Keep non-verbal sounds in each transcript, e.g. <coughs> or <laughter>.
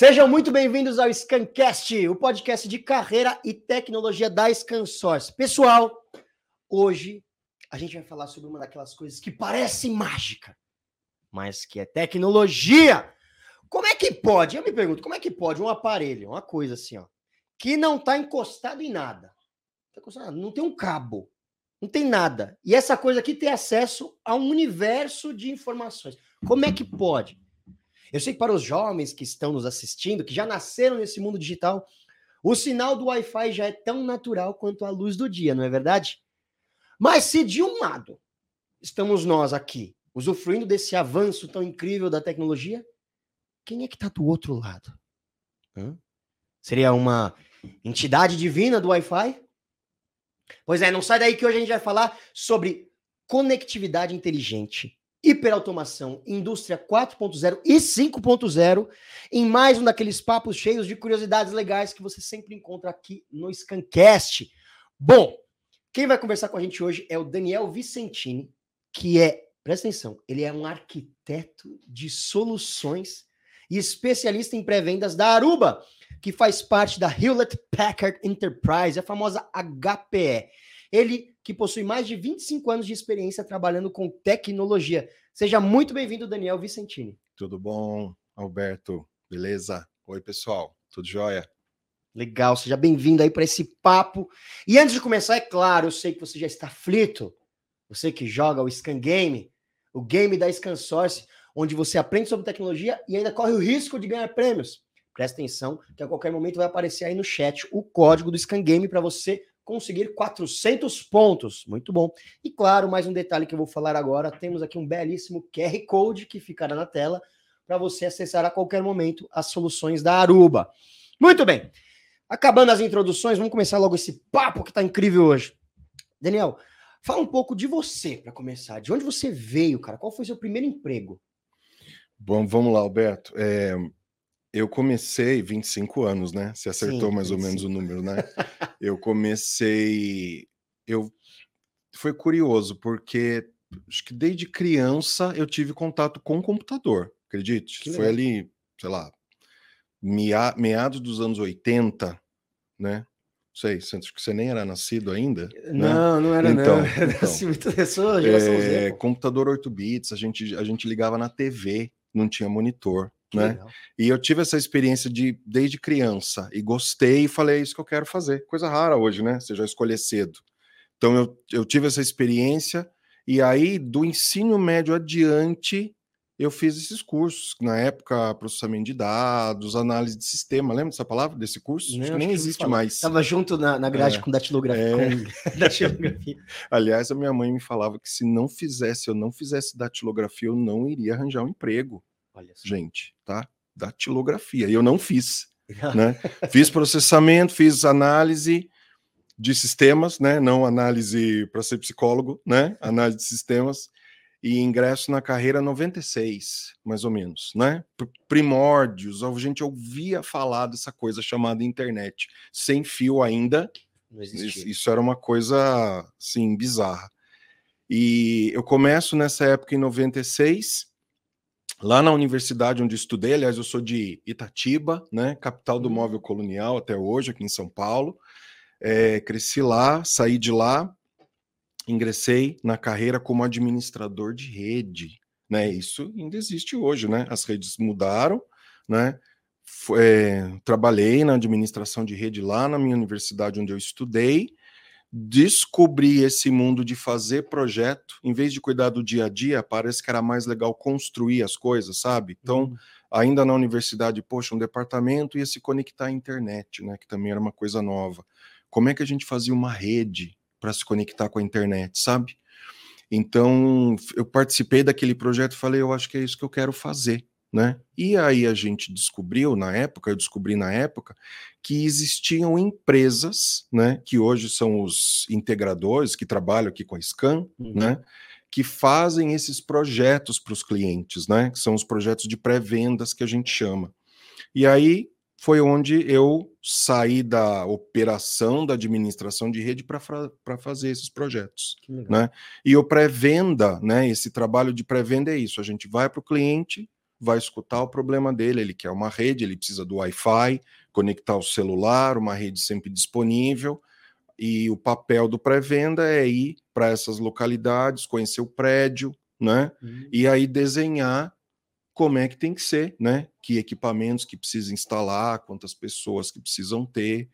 Sejam muito bem-vindos ao Scancast, o podcast de carreira e tecnologia da ScanSource. Pessoal, hoje a gente vai falar sobre uma daquelas coisas que parece mágica, mas que é tecnologia. Como é que pode? Eu me pergunto, como é que pode um aparelho, uma coisa assim, ó, que não está encostado em nada, não tem um cabo, não tem nada, e essa coisa aqui tem acesso a um universo de informações. Como é que pode? Eu sei que para os jovens que estão nos assistindo, que já nasceram nesse mundo digital, o sinal do Wi-Fi já é tão natural quanto a luz do dia, não é verdade? Mas se de um lado estamos nós aqui, usufruindo desse avanço tão incrível da tecnologia, quem é que está do outro lado? Hã? Seria uma entidade divina do Wi-Fi? Pois é, não sai daí que hoje a gente vai falar sobre conectividade inteligente hiperautomação, indústria 4.0 e 5.0, em mais um daqueles papos cheios de curiosidades legais que você sempre encontra aqui no Scancast. Bom, quem vai conversar com a gente hoje é o Daniel Vicentini, que é, presta atenção, ele é um arquiteto de soluções e especialista em pré-vendas da Aruba, que faz parte da Hewlett Packard Enterprise, a famosa HPE. Ele que possui mais de 25 anos de experiência trabalhando com tecnologia. Seja muito bem-vindo, Daniel Vicentini. Tudo bom, Alberto? Beleza? Oi, pessoal. Tudo jóia? Legal, seja bem-vindo aí para esse papo. E antes de começar, é claro, eu sei que você já está aflito. Você que joga o Scan Game, o game da Scan Source, onde você aprende sobre tecnologia e ainda corre o risco de ganhar prêmios. Presta atenção, que a qualquer momento vai aparecer aí no chat o código do Scan Game para você conseguir 400 pontos. Muito bom. E claro, mais um detalhe que eu vou falar agora: temos aqui um belíssimo QR Code que ficará na tela para você acessar a qualquer momento as soluções da Aruba. Muito bem. Acabando as introduções, vamos começar logo esse papo que está incrível hoje. Daniel, fala um pouco de você para começar. De onde você veio, cara? Qual foi seu primeiro emprego? Bom, vamos lá, Alberto. É, eu comecei 25 anos, né? Você acertou Sim, mais 25. ou menos o número, né? <laughs> eu comecei. Eu foi curioso, porque acho que desde criança eu tive contato com o computador, acredite. Que foi legal. ali, sei lá, meados dos anos 80, né? Não sei, acho que você nem era nascido ainda. Não, né? não era então, não. então <laughs> muito <laughs> pessoa, é, computador 8 bits, a gente, a gente ligava na TV, não tinha monitor né? E eu tive essa experiência de desde criança e gostei e falei, é isso que eu quero fazer. Coisa rara hoje, né? Você já escolher cedo. Então eu, eu tive essa experiência e aí do ensino médio adiante eu fiz esses cursos. Na época, processamento de dados, análise de sistema. Lembra dessa palavra, desse curso? Não, acho que nem acho existe mais. Estava junto na, na grade é, com datilografia. É. Com <laughs> datilografia. <laughs> Aliás, a minha mãe me falava que se não fizesse, eu não fizesse datilografia, eu não iria arranjar um emprego gente, tá? Datilografia. E eu não fiz. <laughs> né? Fiz processamento, fiz análise de sistemas, né? Não análise para ser psicólogo, né? Análise de sistemas e ingresso na carreira 96, mais ou menos, né? Primórdios, a gente ouvia falar dessa coisa chamada internet, sem fio ainda. Isso, isso era uma coisa, assim, bizarra. E eu começo nessa época em 96, Lá na universidade onde estudei, aliás, eu sou de Itatiba, né, capital do uhum. móvel colonial até hoje, aqui em São Paulo. É, cresci lá, saí de lá, ingressei na carreira como administrador de rede. Né? Isso ainda existe hoje, né? As redes mudaram, né? É, trabalhei na administração de rede lá na minha universidade onde eu estudei descobri esse mundo de fazer projeto, em vez de cuidar do dia a dia, parece que era mais legal construir as coisas, sabe? Então, uhum. ainda na universidade, poxa, um departamento ia se conectar à internet, né? Que também era uma coisa nova. Como é que a gente fazia uma rede para se conectar com a internet, sabe? Então, eu participei daquele projeto e falei, eu acho que é isso que eu quero fazer né? E aí a gente descobriu na época, eu descobri na época, que existiam empresas, né, que hoje são os integradores que trabalham aqui com a Scan, uhum. né, que fazem esses projetos para os clientes, né, que são os projetos de pré-vendas que a gente chama. E aí foi onde eu saí da operação da administração de rede para fazer esses projetos, né? E o pré-venda, né, esse trabalho de pré-venda é isso, a gente vai para o cliente, vai escutar o problema dele. Ele quer uma rede, ele precisa do Wi-Fi, conectar o celular, uma rede sempre disponível. E o papel do pré-venda é ir para essas localidades, conhecer o prédio, né? Uhum. E aí desenhar como é que tem que ser, né? Que equipamentos que precisa instalar, quantas pessoas que precisam ter.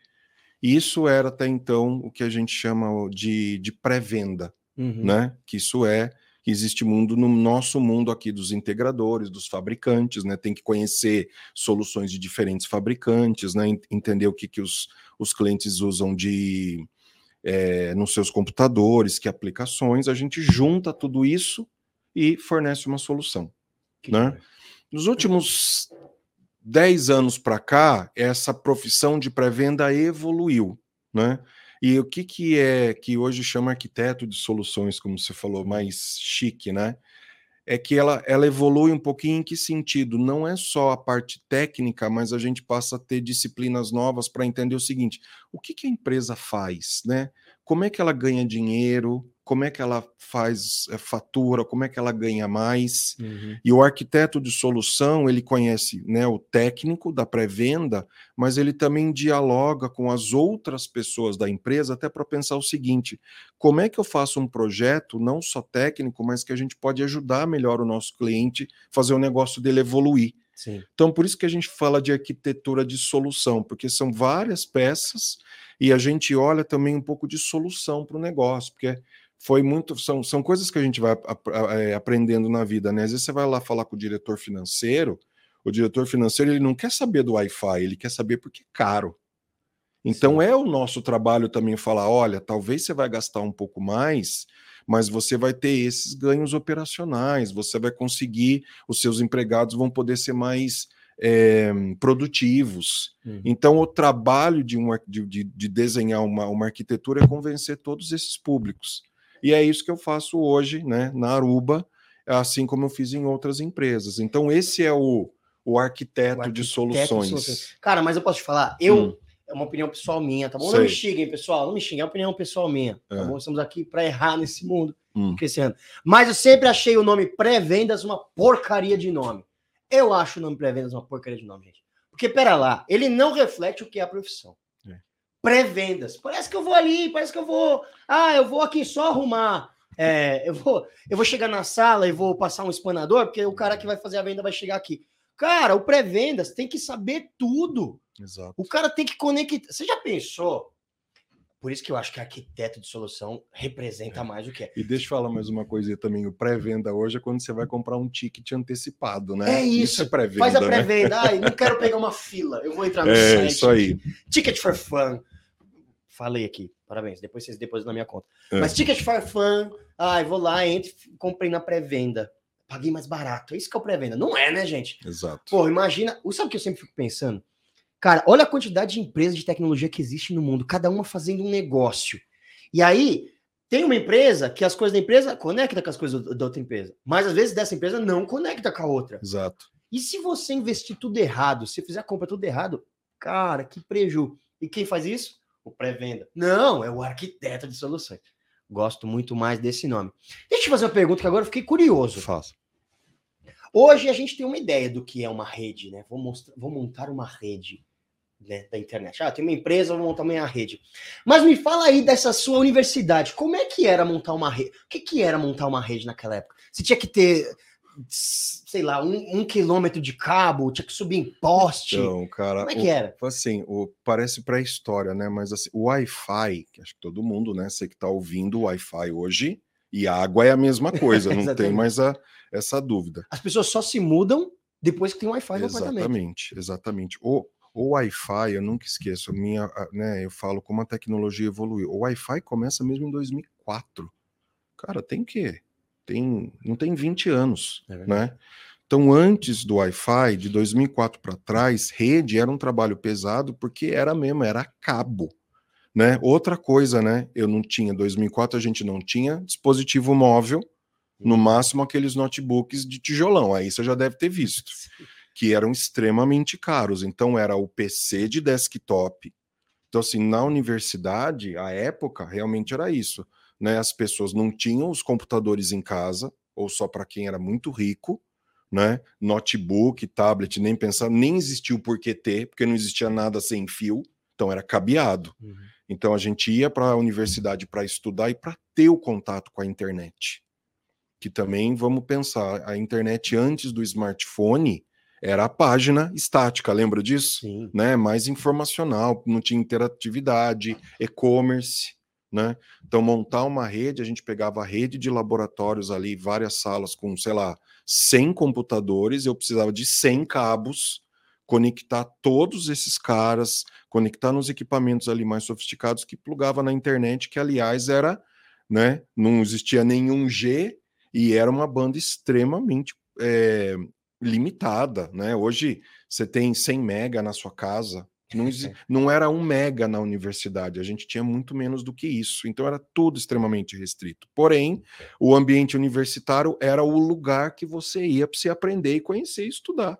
Isso era até então o que a gente chama de, de pré-venda, uhum. né? Que isso é que existe mundo no nosso mundo aqui dos integradores, dos fabricantes, né? Tem que conhecer soluções de diferentes fabricantes, né? Entender o que, que os, os clientes usam de é, nos seus computadores, que aplicações, a gente junta tudo isso e fornece uma solução. Que né? Nos últimos 10 anos para cá, essa profissão de pré-venda evoluiu, né? E o que, que é que hoje chama arquiteto de soluções, como você falou, mais chique, né? É que ela, ela evolui um pouquinho em que sentido? Não é só a parte técnica, mas a gente passa a ter disciplinas novas para entender o seguinte: o que, que a empresa faz, né? Como é que ela ganha dinheiro? Como é que ela faz é, fatura, como é que ela ganha mais. Uhum. E o arquiteto de solução, ele conhece né, o técnico da pré-venda, mas ele também dialoga com as outras pessoas da empresa até para pensar o seguinte: como é que eu faço um projeto, não só técnico, mas que a gente pode ajudar melhor o nosso cliente, fazer o negócio dele evoluir. Sim. Então, por isso que a gente fala de arquitetura de solução, porque são várias peças e a gente olha também um pouco de solução para o negócio, porque foi muito. São, são coisas que a gente vai é, aprendendo na vida, né? Às vezes você vai lá falar com o diretor financeiro, o diretor financeiro ele não quer saber do Wi-Fi, ele quer saber porque é caro. Então Sim. é o nosso trabalho também falar: olha, talvez você vai gastar um pouco mais, mas você vai ter esses ganhos operacionais, você vai conseguir, os seus empregados vão poder ser mais é, produtivos. Uhum. Então, o trabalho de, uma, de, de desenhar uma, uma arquitetura é convencer todos esses públicos. E é isso que eu faço hoje, né, na Aruba, assim como eu fiz em outras empresas. Então, esse é o, o, arquiteto, o arquiteto de, soluções. Cara, mas eu posso te falar, eu. Hum. É uma opinião pessoal minha, tá bom? Sei. Não me xinguem, pessoal. Não me xinguem, é uma opinião pessoal minha. Tá é. bom? Estamos aqui para errar nesse mundo hum. crescendo. Mas eu sempre achei o nome pré-vendas uma porcaria de nome. Eu acho o nome pré-vendas uma porcaria de nome, gente. Porque, pera lá, ele não reflete o que é a profissão pré-vendas. Parece que eu vou ali, parece que eu vou. Ah, eu vou aqui só arrumar. É, eu, vou, eu vou chegar na sala e vou passar um espanador, porque o cara que vai fazer a venda vai chegar aqui. Cara, o pré-vendas tem que saber tudo. Exato. O cara tem que conectar. Você já pensou? Por isso que eu acho que arquiteto de solução representa é. mais o que é. E deixa eu falar mais uma coisa também. O pré-venda hoje é quando você vai comprar um ticket antecipado, né? É isso. isso é pré-venda. Faz a né? pré-venda. Né? Ai, não quero pegar uma fila. Eu vou entrar no é, site. Isso aí. Ticket for fun. Falei aqui, parabéns. Depois vocês depositam na minha conta. É. Mas Ticket for Fun, ai, vou lá, entro, comprei na pré-venda. Paguei mais barato. É isso que é o pré-venda. Não é, né, gente? Exato. Pô, imagina. Sabe o que eu sempre fico pensando? Cara, olha a quantidade de empresas de tecnologia que existe no mundo, cada uma fazendo um negócio. E aí, tem uma empresa que as coisas da empresa conecta com as coisas da outra empresa. Mas às vezes dessa empresa não conecta com a outra. Exato. E se você investir tudo errado, se fizer a compra tudo errado, cara, que preju. E quem faz isso? O pré-venda. Não, é o arquiteto de soluções. Gosto muito mais desse nome. Deixa eu te fazer uma pergunta que agora eu fiquei curioso. Faça. Hoje a gente tem uma ideia do que é uma rede, né? Vou, mostrar, vou montar uma rede né, da internet. Ah, tem uma empresa, vou montar uma rede. Mas me fala aí dessa sua universidade. Como é que era montar uma rede? O que, que era montar uma rede naquela época? Você tinha que ter sei lá, um, um, quilômetro de cabo, tinha que subir em poste. Então, cara, como é que era? Assim, o, parece pré-história, né? Mas assim, o Wi-Fi, que acho que todo mundo, né? Você que tá ouvindo o Wi-Fi hoje, e água é a mesma <laughs> coisa, não tem mais a, essa dúvida. As pessoas só se mudam depois que tem Wi-Fi no exatamente, apartamento. Exatamente, exatamente. O, o Wi-Fi, eu nunca esqueço, minha, né, eu falo como a tecnologia evoluiu. O Wi-Fi começa mesmo em 2004. Cara, tem que tem, não tem 20 anos, é né? Então, antes do Wi-Fi, de 2004 para trás, rede era um trabalho pesado porque era mesmo, era cabo, né? Outra coisa, né? Eu não tinha, 2004 a gente não tinha dispositivo móvel, no uhum. máximo aqueles notebooks de tijolão, aí você já deve ter visto, <laughs> que eram extremamente caros. Então, era o PC de desktop. Então, assim, na universidade, a época, realmente era isso né? As pessoas não tinham os computadores em casa, ou só para quem era muito rico, né? Notebook, tablet, nem pensar, nem existia o porquê ter, porque não existia nada sem fio, então era cabeado. Uhum. Então a gente ia para a universidade para estudar e para ter o contato com a internet. Que também vamos pensar, a internet antes do smartphone era a página estática, lembra disso? Sim. Né? Mais informacional, não tinha interatividade, e-commerce. Né? Então, montar uma rede, a gente pegava a rede de laboratórios ali, várias salas com, sei lá, 100 computadores, eu precisava de 100 cabos, conectar todos esses caras, conectar nos equipamentos ali mais sofisticados que plugava na internet, que aliás era, né, não existia nenhum G e era uma banda extremamente é, limitada, né? Hoje você tem 100 mega na sua casa, não, não era um mega na universidade, a gente tinha muito menos do que isso, então era tudo extremamente restrito. Porém, o ambiente universitário era o lugar que você ia para se aprender e conhecer e estudar,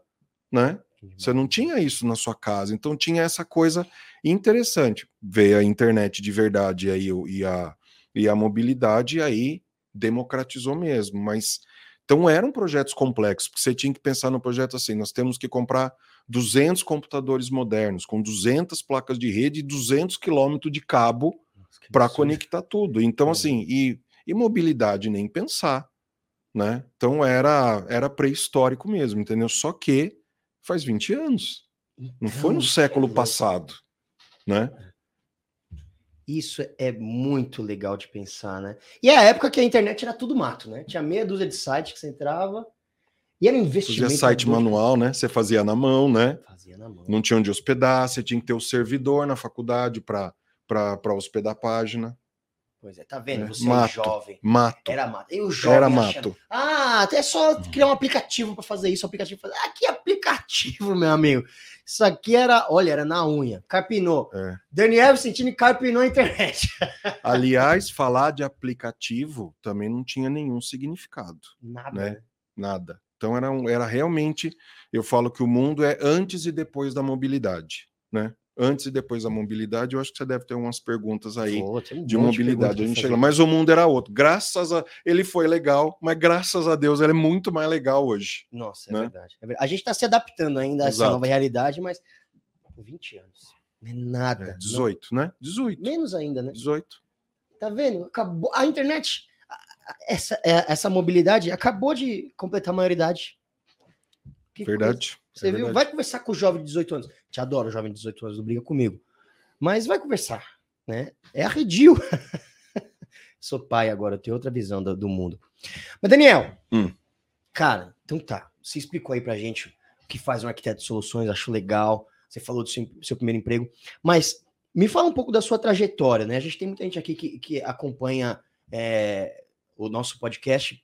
né? Você não tinha isso na sua casa, então tinha essa coisa interessante. Veio a internet de verdade aí, e, a, e a mobilidade, e aí democratizou mesmo, mas então eram projetos complexos, porque você tinha que pensar no projeto assim: nós temos que comprar 200 computadores modernos, com 200 placas de rede e 200 quilômetros de cabo para conectar tudo. Então, assim, e, e mobilidade nem pensar. Né? Então era, era pré-histórico mesmo, entendeu? Só que faz 20 anos. Não foi no então, século passado, né? Isso é muito legal de pensar, né? E é a época que a internet era tudo mato, né? Tinha meia dúzia de sites que você entrava e era um investimento. Fazia site manual, né? Você fazia na mão, né? Fazia na mão. Não tinha onde hospedar, você tinha que ter o servidor na faculdade para hospedar a página. Pois é, tá vendo? É. Você é mato, é jovem. Mato. Era mato. E o jovem Era mato. Achando, ah, até só criar um aplicativo para fazer isso. aplicativo fazer. Ah, que aplicativo, meu amigo. Isso aqui era, olha, era na unha. Carpinou. É. Daniel Vicentini carpinou a internet. <laughs> Aliás, falar de aplicativo também não tinha nenhum significado. Nada. Né? Nada. Então era, era realmente, eu falo que o mundo é antes e depois da mobilidade, né? Antes e depois da mobilidade, eu acho que você deve ter umas perguntas aí Pô, um de mobilidade. A gente chega, mas o mundo era outro. Graças a ele foi legal, mas graças a Deus ele é muito mais legal hoje. Nossa, é, né? verdade, é verdade. A gente está se adaptando ainda a essa nova realidade, mas 20 anos. Não é nada. É, 18, não... né? 18. Menos ainda, né? 18. Tá vendo? Acabou a internet, essa, é, essa mobilidade acabou de completar a maioridade. Que verdade. Você é viu? Vai conversar com o jovem de 18 anos. Te adoro, jovem de 18 anos, não briga comigo. Mas vai conversar, né? É arredio. <laughs> Sou pai agora, eu tenho outra visão do, do mundo. Mas, Daniel, hum. cara, então tá. Você explicou aí pra gente o que faz um arquiteto de soluções, acho legal. Você falou do seu, seu primeiro emprego. Mas me fala um pouco da sua trajetória, né? A gente tem muita gente aqui que, que acompanha é, o nosso podcast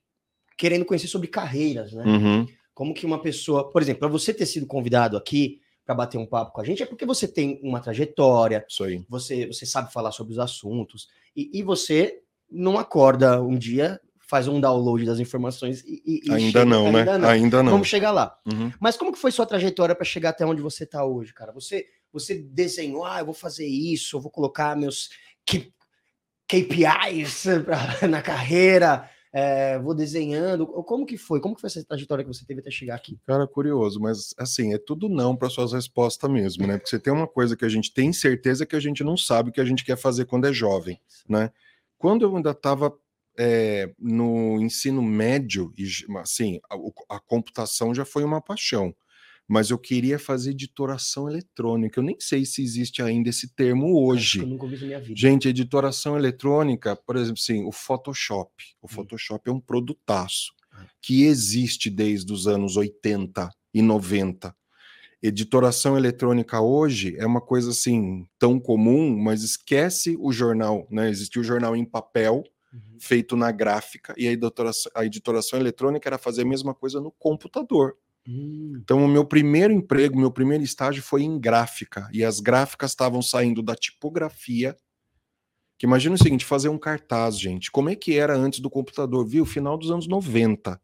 querendo conhecer sobre carreiras, né? Uhum. Como que uma pessoa, por exemplo, para você ter sido convidado aqui para bater um papo com a gente, é porque você tem uma trajetória. Você, você sabe falar sobre os assuntos, e, e você não acorda um dia, faz um download das informações e. e ainda chega, não, né? Ainda não. ainda não. Vamos chegar lá. Uhum. Mas como que foi sua trajetória para chegar até onde você está hoje, cara? Você, você desenhou, ah, eu vou fazer isso, eu vou colocar meus KPIs <laughs> na carreira é, vou desenhando. Como que foi? Como que foi essa trajetória que você teve até chegar aqui? Cara, curioso, mas assim, é tudo não para suas respostas mesmo, né? Porque você tem uma coisa que a gente tem certeza que a gente não sabe o que a gente quer fazer quando é jovem, né? Quando eu ainda estava é, no ensino médio, e assim, a, a computação já foi uma paixão mas eu queria fazer editoração eletrônica. Eu nem sei se existe ainda esse termo hoje. eu nunca ouvi na minha vida. Gente, editoração eletrônica, por exemplo, sim, o Photoshop. O hum. Photoshop é um produtaço ah. que existe desde os anos 80 e 90. Editoração eletrônica hoje é uma coisa assim tão comum, mas esquece o jornal, né? Existia o jornal em papel, uhum. feito na gráfica, e a editoração, a editoração eletrônica era fazer a mesma coisa no computador. Hum. Então, o meu primeiro emprego, meu primeiro estágio foi em gráfica. E as gráficas estavam saindo da tipografia. Que imagina o seguinte: fazer um cartaz, gente. Como é que era antes do computador? Viu? Final dos anos 90.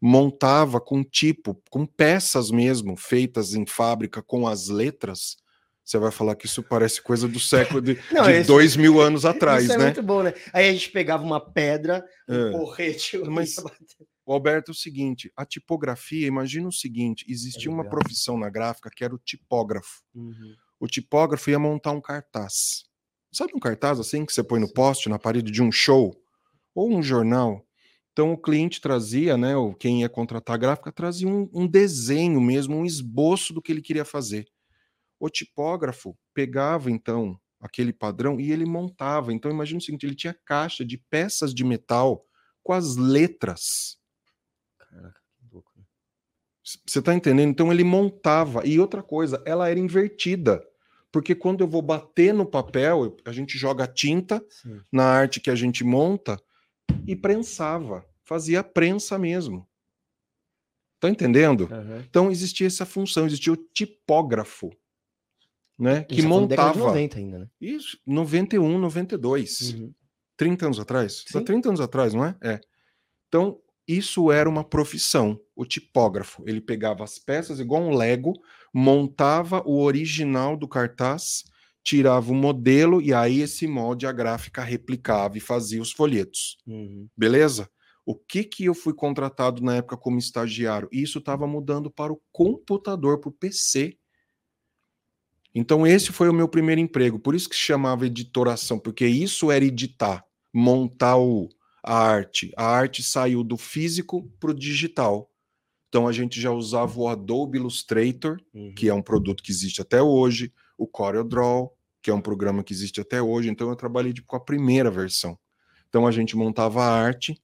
Montava com tipo, com peças mesmo, feitas em fábrica com as letras. Você vai falar que isso parece coisa do século de, <laughs> Não, de esse, dois mil anos <laughs> atrás, isso é né? muito bom, né? Aí a gente pegava uma pedra, um é. porrete. Mas <laughs> O Alberto, é o seguinte: a tipografia, imagina o seguinte: existia é uma profissão na gráfica que era o tipógrafo. Uhum. O tipógrafo ia montar um cartaz. Sabe um cartaz assim que você põe no poste, na parede de um show? Ou um jornal? Então o cliente trazia, né? Ou quem ia contratar a gráfica trazia um, um desenho mesmo, um esboço do que ele queria fazer. O tipógrafo pegava então aquele padrão e ele montava. Então imagina o seguinte: ele tinha caixa de peças de metal com as letras Caraca, que louco. Né? Você tá entendendo? Então ele montava. E outra coisa, ela era invertida. Porque quando eu vou bater no papel, a gente joga tinta Sim. na arte que a gente monta e prensava. Fazia prensa mesmo. Tá entendendo? Uhum. Então existia essa função, existia o tipógrafo, né? que tá montava. 90 ainda, né? Isso, 91, 92. Uhum. 30 anos atrás? Sim. 30 anos atrás, não é? É. Então, isso era uma profissão, o tipógrafo. Ele pegava as peças igual um Lego, montava o original do cartaz, tirava o modelo e aí esse molde a gráfica replicava e fazia os folhetos. Uhum. Beleza? O que que eu fui contratado na época como estagiário? Isso estava mudando para o computador, para o PC. Então esse foi o meu primeiro emprego. Por isso que se chamava editoração, porque isso era editar, montar o, a arte. A arte saiu do físico para o digital. Então a gente já usava o Adobe Illustrator, uhum. que é um produto que existe até hoje, o CorelDRAW, que é um programa que existe até hoje. Então eu trabalhei tipo, com a primeira versão. Então a gente montava a arte,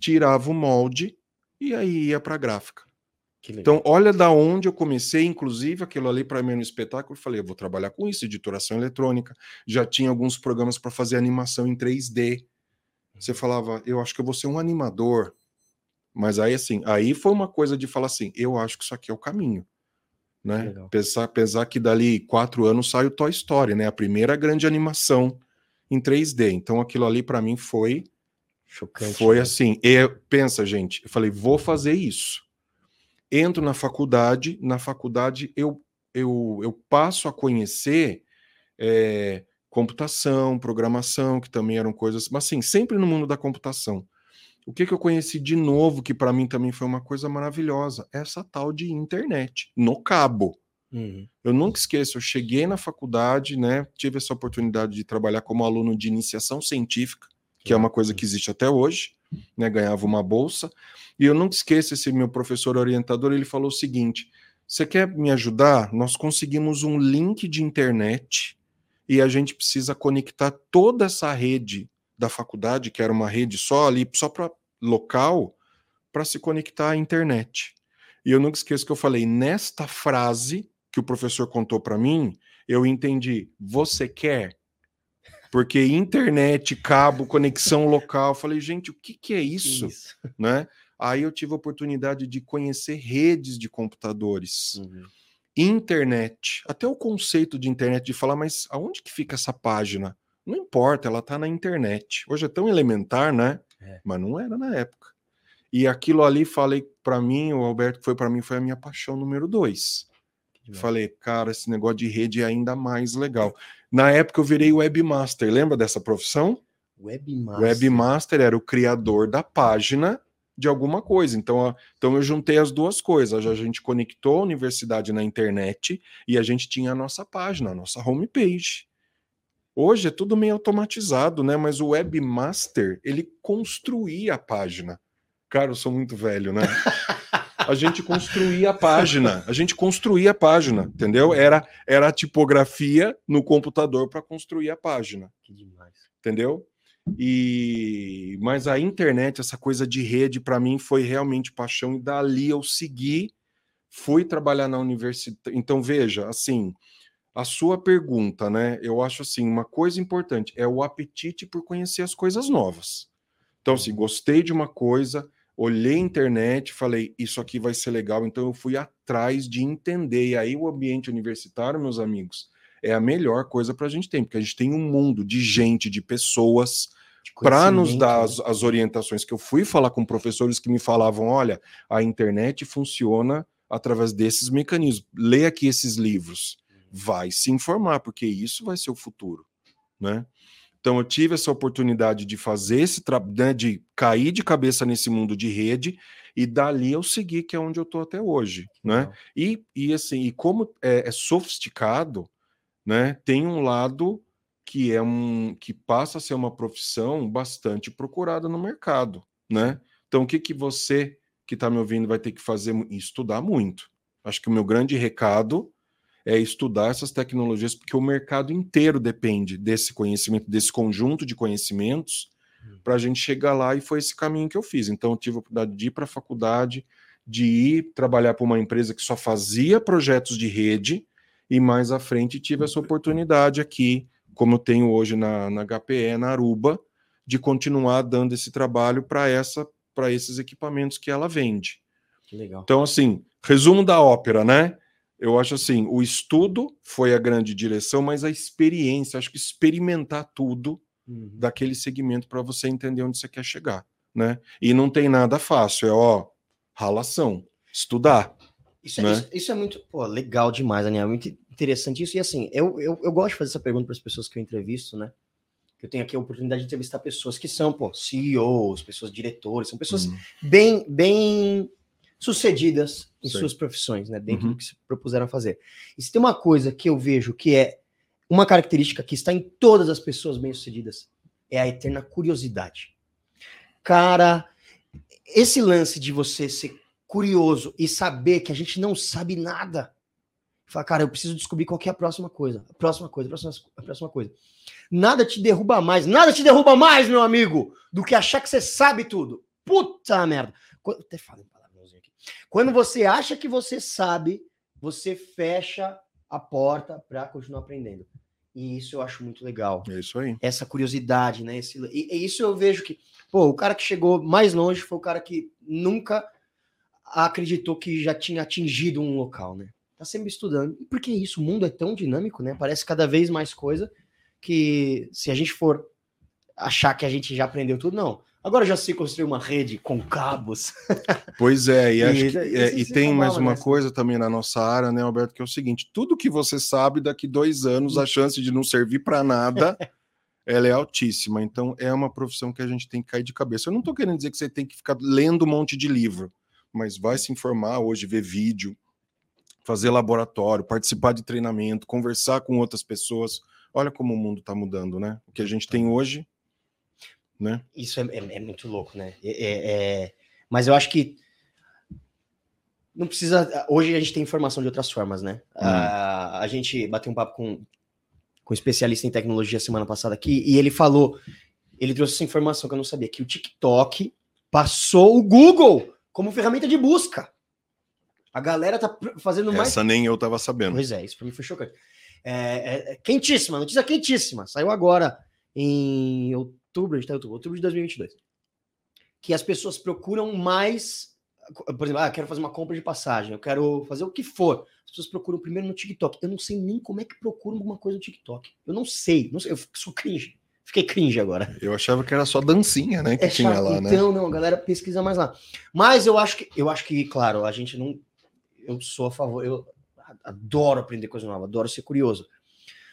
tirava o molde e aí ia para a gráfica. Então, olha da onde eu comecei, inclusive aquilo ali para mim no espetáculo. Falei, eu vou trabalhar com isso, editoração eletrônica. Já tinha alguns programas para fazer animação em 3D você falava, eu acho que eu vou ser um animador. Mas aí, assim, aí foi uma coisa de falar assim, eu acho que isso aqui é o caminho. Né? Pensar, pensar que dali quatro anos sai o Toy Story, né? A primeira grande animação em 3D. Então aquilo ali para mim foi chocante. Foi né? assim. E, pensa, gente, eu falei, vou fazer isso. Entro na faculdade, na faculdade eu eu, eu passo a conhecer é, computação, programação, que também eram coisas, mas assim, sempre no mundo da computação. O que, que eu conheci de novo, que para mim também foi uma coisa maravilhosa? Essa tal de internet, no cabo. Uhum. Eu nunca esqueço, eu cheguei na faculdade, né? Tive essa oportunidade de trabalhar como aluno de iniciação científica, que é uma coisa que existe até hoje, né? Ganhava uma bolsa. E eu nunca esqueço esse meu professor orientador, ele falou o seguinte: você quer me ajudar? Nós conseguimos um link de internet e a gente precisa conectar toda essa rede da faculdade, que era uma rede só ali, só para local, para se conectar à internet. E eu nunca esqueço que eu falei, nesta frase que o professor contou para mim, eu entendi, você quer? Porque internet, cabo, conexão local, eu falei, gente, o que, que é isso? isso? Né? Aí eu tive a oportunidade de conhecer redes de computadores. Uhum internet, até o conceito de internet, de falar, mas aonde que fica essa página? Não importa, ela está na internet. Hoje é tão elementar, né? É. Mas não era na época. E aquilo ali, falei para mim, o Alberto foi para mim, foi a minha paixão número dois. Falei, cara, esse negócio de rede é ainda mais legal. Na época eu virei webmaster, lembra dessa profissão? Webmaster. Webmaster era o criador da página de alguma coisa. Então, então eu juntei as duas coisas. A gente conectou a universidade na internet e a gente tinha a nossa página, a nossa homepage. Hoje é tudo meio automatizado, né? Mas o webmaster, ele construía a página. Cara, eu sou muito velho, né? A gente construía a página, a gente construía a página, entendeu? Era, era a tipografia no computador para construir a página. Que demais. Entendeu? E mas a internet, essa coisa de rede, para mim foi realmente paixão e dali eu segui, fui trabalhar na universidade. Então veja, assim, a sua pergunta, né? Eu acho assim, uma coisa importante é o apetite por conhecer as coisas novas. Então, assim, uhum. gostei de uma coisa, olhei a internet, falei, isso aqui vai ser legal, então eu fui atrás de entender. E aí o ambiente universitário, meus amigos, é a melhor coisa para a gente ter, porque a gente tem um mundo de gente, de pessoas para nos dar as, as, orientações que eu fui falar com professores que me falavam, olha, a internet funciona através desses mecanismos. Lê aqui esses livros, vai se informar, porque isso vai ser o futuro, né? Então eu tive essa oportunidade de fazer esse trabalho, né, de cair de cabeça nesse mundo de rede e dali eu segui que é onde eu estou até hoje, né? E, e assim, e como é, é, sofisticado, né? Tem um lado que é um que passa a ser uma profissão bastante procurada no mercado, né? Então o que que você que está me ouvindo vai ter que fazer estudar muito. Acho que o meu grande recado é estudar essas tecnologias, porque o mercado inteiro depende desse conhecimento, desse conjunto de conhecimentos, hum. para a gente chegar lá, e foi esse caminho que eu fiz. Então, eu tive a oportunidade de ir para a faculdade, de ir trabalhar para uma empresa que só fazia projetos de rede, e mais à frente tive essa oportunidade aqui, como eu tenho hoje na, na HPE, na Aruba, de continuar dando esse trabalho para essa para esses equipamentos que ela vende. Legal. Então, assim, resumo da ópera, né? Eu acho assim, o estudo foi a grande direção, mas a experiência, acho que experimentar tudo uhum. daquele segmento para você entender onde você quer chegar, né? E não tem nada fácil, é ó, ralação, estudar. Isso, é, né? isso, isso, é muito pô, legal demais, Daniel, muito interessante isso. E assim, eu, eu, eu gosto de fazer essa pergunta para as pessoas que eu entrevisto, né? Eu tenho aqui a oportunidade de entrevistar pessoas que são, pô, CEOs, pessoas diretores, são pessoas uhum. bem, bem sucedidas em Sei. suas profissões, né? Dentro uhum. do que se propuseram a fazer. E se tem uma coisa que eu vejo que é uma característica que está em todas as pessoas bem-sucedidas, é a eterna curiosidade. Cara, esse lance de você ser curioso e saber que a gente não sabe nada. Fala, cara, eu preciso descobrir qual é a próxima coisa. A próxima coisa, a próxima, a próxima coisa. Nada te derruba mais, nada te derruba mais, meu amigo, do que achar que você sabe tudo. Puta merda. Até falei quando você acha que você sabe, você fecha a porta para continuar aprendendo. E isso eu acho muito legal. É isso aí. Essa curiosidade, né? Esse, e, e, isso eu vejo que, pô, o cara que chegou mais longe foi o cara que nunca acreditou que já tinha atingido um local, né? Tá sempre estudando. E por que isso? O mundo é tão dinâmico, né? Parece cada vez mais coisa que se a gente for achar que a gente já aprendeu tudo, não. Agora já se construiu uma rede com cabos. <laughs> Pois é, e, acho que, é, e tem mais uma nessa. coisa também na nossa área, né, Alberto, que é o seguinte: tudo que você sabe, daqui dois anos, a chance de não servir para nada. <laughs> ela é altíssima, então é uma profissão que a gente tem que cair de cabeça. Eu não estou querendo dizer que você tem que ficar lendo um monte de livro, mas vai se informar hoje, ver vídeo, fazer laboratório, participar de treinamento, conversar com outras pessoas. Olha como o mundo está mudando, né? O que a gente tem hoje né? Isso é, é, é muito louco, né? É, é, é, mas eu acho que não precisa. Hoje a gente tem informação de outras formas, né? Hum. A, a gente bateu um papo com, com um especialista em tecnologia semana passada aqui e ele falou, ele trouxe essa informação que eu não sabia, que o TikTok passou o Google como ferramenta de busca. A galera tá fazendo mais. Essa nem eu tava sabendo. Pois é, isso para mim foi chocante. É, é, quentíssima, notícia quentíssima. Saiu agora em outubro, a gente tá em outubro, outubro de 2022. Que as pessoas procuram mais. Por exemplo, ah, quero fazer uma compra de passagem, eu quero fazer o que for. As pessoas procuram primeiro no TikTok. Eu não sei nem como é que procuram alguma coisa no TikTok. Eu não sei, não sei eu sou cringe. Fiquei cringe agora. Eu achava que era só dancinha, né? Que é tinha chato. lá, né? Então, não, a galera pesquisa mais lá. Mas eu acho que, eu acho que, claro, a gente não. Eu sou a favor, eu adoro aprender coisa nova, adoro ser curioso.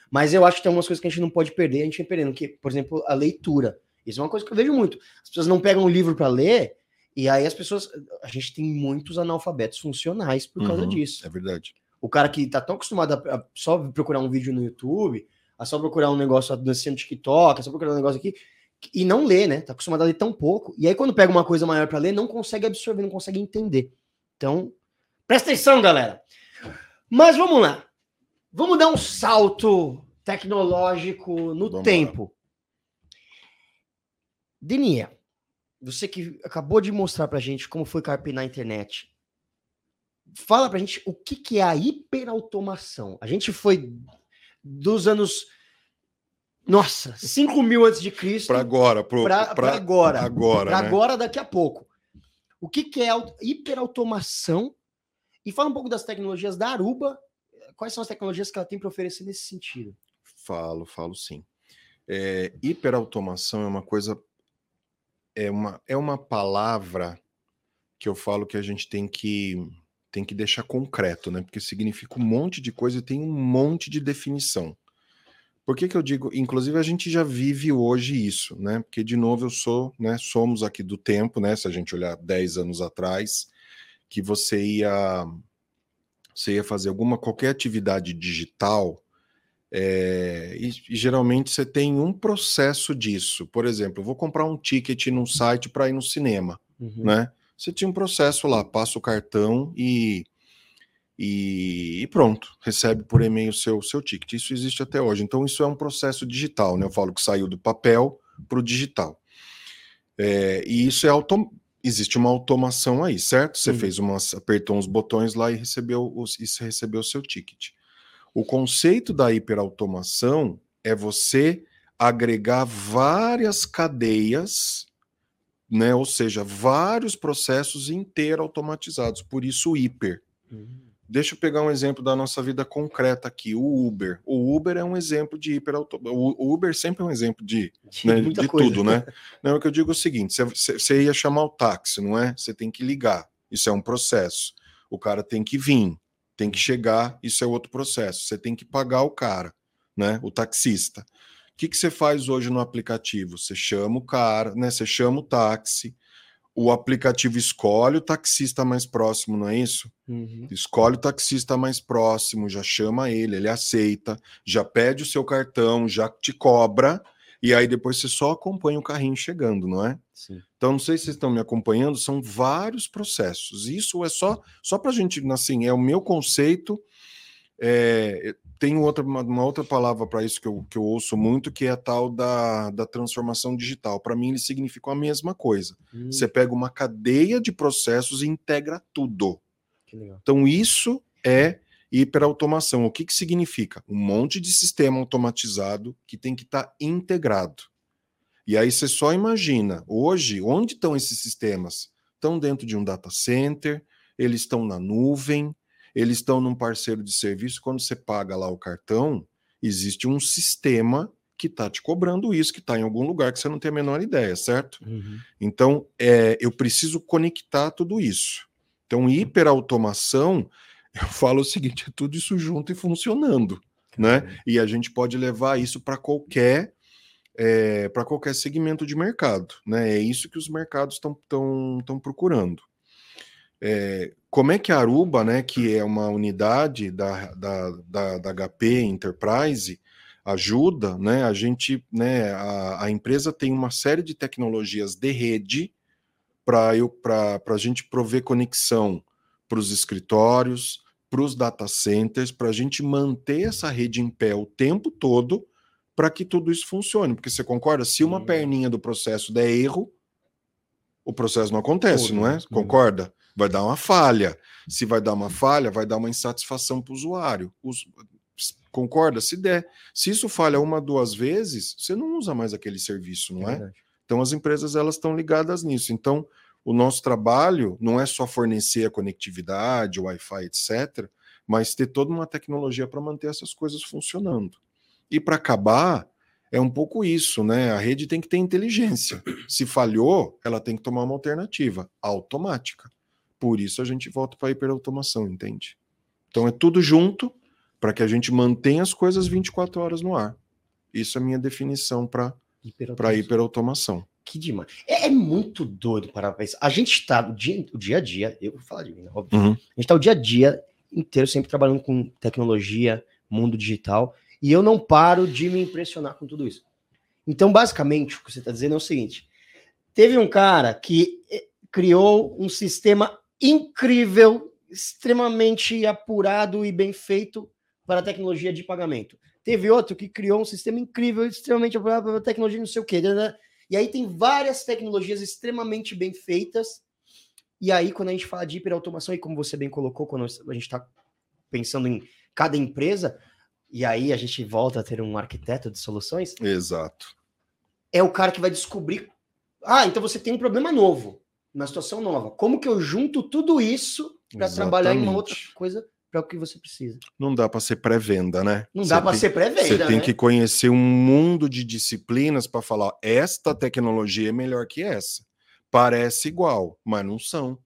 Mas eu acho que tem algumas coisas que a gente não pode perder, a gente vai perdendo, que, por exemplo, a leitura. Isso é uma coisa que eu vejo muito. As pessoas não pegam um livro para ler, e aí as pessoas. A gente tem muitos analfabetos funcionais por causa uhum, disso. É verdade. O cara que tá tão acostumado a, só procurar um vídeo no YouTube, a só procurar um negócio dançando no TikTok, a só procurar um negócio aqui, e não lê, né? Tá acostumado a ler tão pouco. E aí, quando pega uma coisa maior para ler, não consegue absorver, não consegue entender. Então, presta atenção, galera. Mas vamos lá. Vamos dar um salto tecnológico no Vamos tempo. Lá. Denia, você que acabou de mostrar pra gente como foi carpir na internet, fala pra gente o que, que é a hiperautomação. A gente foi dos anos. Nossa, 5 mil antes de Cristo. Para agora, para agora. Agora, pra né? agora, daqui a pouco. O que, que é hiperautomação? E fala um pouco das tecnologias da Aruba quais são as tecnologias que ela tem para oferecer nesse sentido? Falo, falo sim. É, hiperautomação é uma coisa, é uma, é uma palavra que eu falo que a gente tem que tem que deixar concreto, né? Porque significa um monte de coisa e tem um monte de definição. Por que, que eu digo? Inclusive, a gente já vive hoje isso, né? Porque, de novo, eu sou, né? Somos aqui do tempo, né? Se a gente olhar 10 anos atrás, que você ia, você ia fazer alguma qualquer atividade digital, é, e, e, geralmente você tem um processo disso. Por exemplo, vou comprar um ticket num site para ir no cinema, uhum. né? Você tinha um processo lá, passa o cartão e e, e, pronto, recebe por e-mail o seu, seu ticket. Isso existe até hoje. Então, isso é um processo digital, né? Eu falo que saiu do papel para o digital. É, e isso é autom... existe uma automação aí, certo? Você fez umas, apertou uns botões lá e recebeu os, e você recebeu o seu ticket. O conceito da hiperautomação é você agregar várias cadeias, né? Ou seja, vários processos inteiro automatizados. Por isso, hiper. Uhum. Deixa eu pegar um exemplo da nossa vida concreta aqui, o Uber. O Uber é um exemplo de hiperauto... O Uber sempre é um exemplo de, de, né, de tudo, né? <laughs> Não, o que eu digo é o seguinte: você, você ia chamar o táxi, não é? Você tem que ligar. Isso é um processo. O cara tem que vir, tem que chegar, isso é outro processo. Você tem que pagar o cara, né? O taxista. O que, que você faz hoje no aplicativo? Você chama o cara, né? Você chama o táxi, o aplicativo escolhe o taxista mais próximo, não é isso? Uhum. Escolhe o taxista mais próximo, já chama ele, ele aceita, já pede o seu cartão, já te cobra, e aí depois você só acompanha o carrinho chegando, não é? Sim. Então, não sei se vocês estão me acompanhando, são vários processos. Isso é só, só para a gente, assim, é o meu conceito. É, tem outra, uma, uma outra palavra para isso que eu, que eu ouço muito, que é a tal da, da transformação digital. Para mim, eles significam a mesma coisa. Hum. Você pega uma cadeia de processos e integra tudo. Então, isso é hiperautomação. O que, que significa? Um monte de sistema automatizado que tem que estar tá integrado. E aí você só imagina, hoje, onde estão esses sistemas? Estão dentro de um data center, eles estão na nuvem, eles estão num parceiro de serviço. Quando você paga lá o cartão, existe um sistema que está te cobrando isso, que está em algum lugar que você não tem a menor ideia, certo? Uhum. Então, é, eu preciso conectar tudo isso. Então, hiperautomação, <laughs> eu falo o seguinte: é tudo isso junto e funcionando, né? E a gente pode levar isso para qualquer é, para qualquer segmento de mercado, né? É isso que os mercados estão procurando. É, como é que a Aruba, né, que é uma unidade da, da, da, da HP Enterprise, ajuda, né? A gente, né, a, a empresa tem uma série de tecnologias de rede para a gente prover conexão para os escritórios, para os data centers, para a gente manter essa rede em pé o tempo todo para que tudo isso funcione. Porque você concorda? Se uma perninha do processo der erro, o processo não acontece, não é? Concorda? Vai dar uma falha. Se vai dar uma falha, vai dar uma insatisfação para o usuário. Os, concorda? Se der. Se isso falha uma, duas vezes, você não usa mais aquele serviço, não é? é? Então as empresas elas estão ligadas nisso. Então o nosso trabalho não é só fornecer a conectividade, o Wi-Fi, etc., mas ter toda uma tecnologia para manter essas coisas funcionando. E para acabar, é um pouco isso, né? A rede tem que ter inteligência. Se falhou, ela tem que tomar uma alternativa automática. Por isso a gente volta para a hiperautomação, entende? Então é tudo junto para que a gente mantenha as coisas 24 horas no ar. Isso é a minha definição para hiperautomação. hiperautomação. Que demais. É, é, muito doido para pensar. A gente está o dia, o dia a dia, eu vou falar de mim, né, óbvio. Uhum. A gente está o dia a dia inteiro sempre trabalhando com tecnologia, mundo digital, e eu não paro de me impressionar com tudo isso. Então, basicamente, o que você está dizendo é o seguinte: teve um cara que eh, criou um sistema incrível, extremamente apurado e bem feito para a tecnologia de pagamento. Teve outro que criou um sistema incrível, extremamente apurado para a tecnologia não sei o quê. Né, né? E aí tem várias tecnologias extremamente bem feitas. E aí, quando a gente fala de hiperautomação, e como você bem colocou, quando a gente está pensando em cada empresa, e aí a gente volta a ter um arquiteto de soluções. Exato. É o cara que vai descobrir. Ah, então você tem um problema novo uma situação nova. Como que eu junto tudo isso para trabalhar em uma outra coisa para o que você precisa? Não dá para ser pré-venda, né? Não dá para ser pré-venda. Você tem né? que conhecer um mundo de disciplinas para falar: esta tecnologia é melhor que essa. Parece igual, mas não são.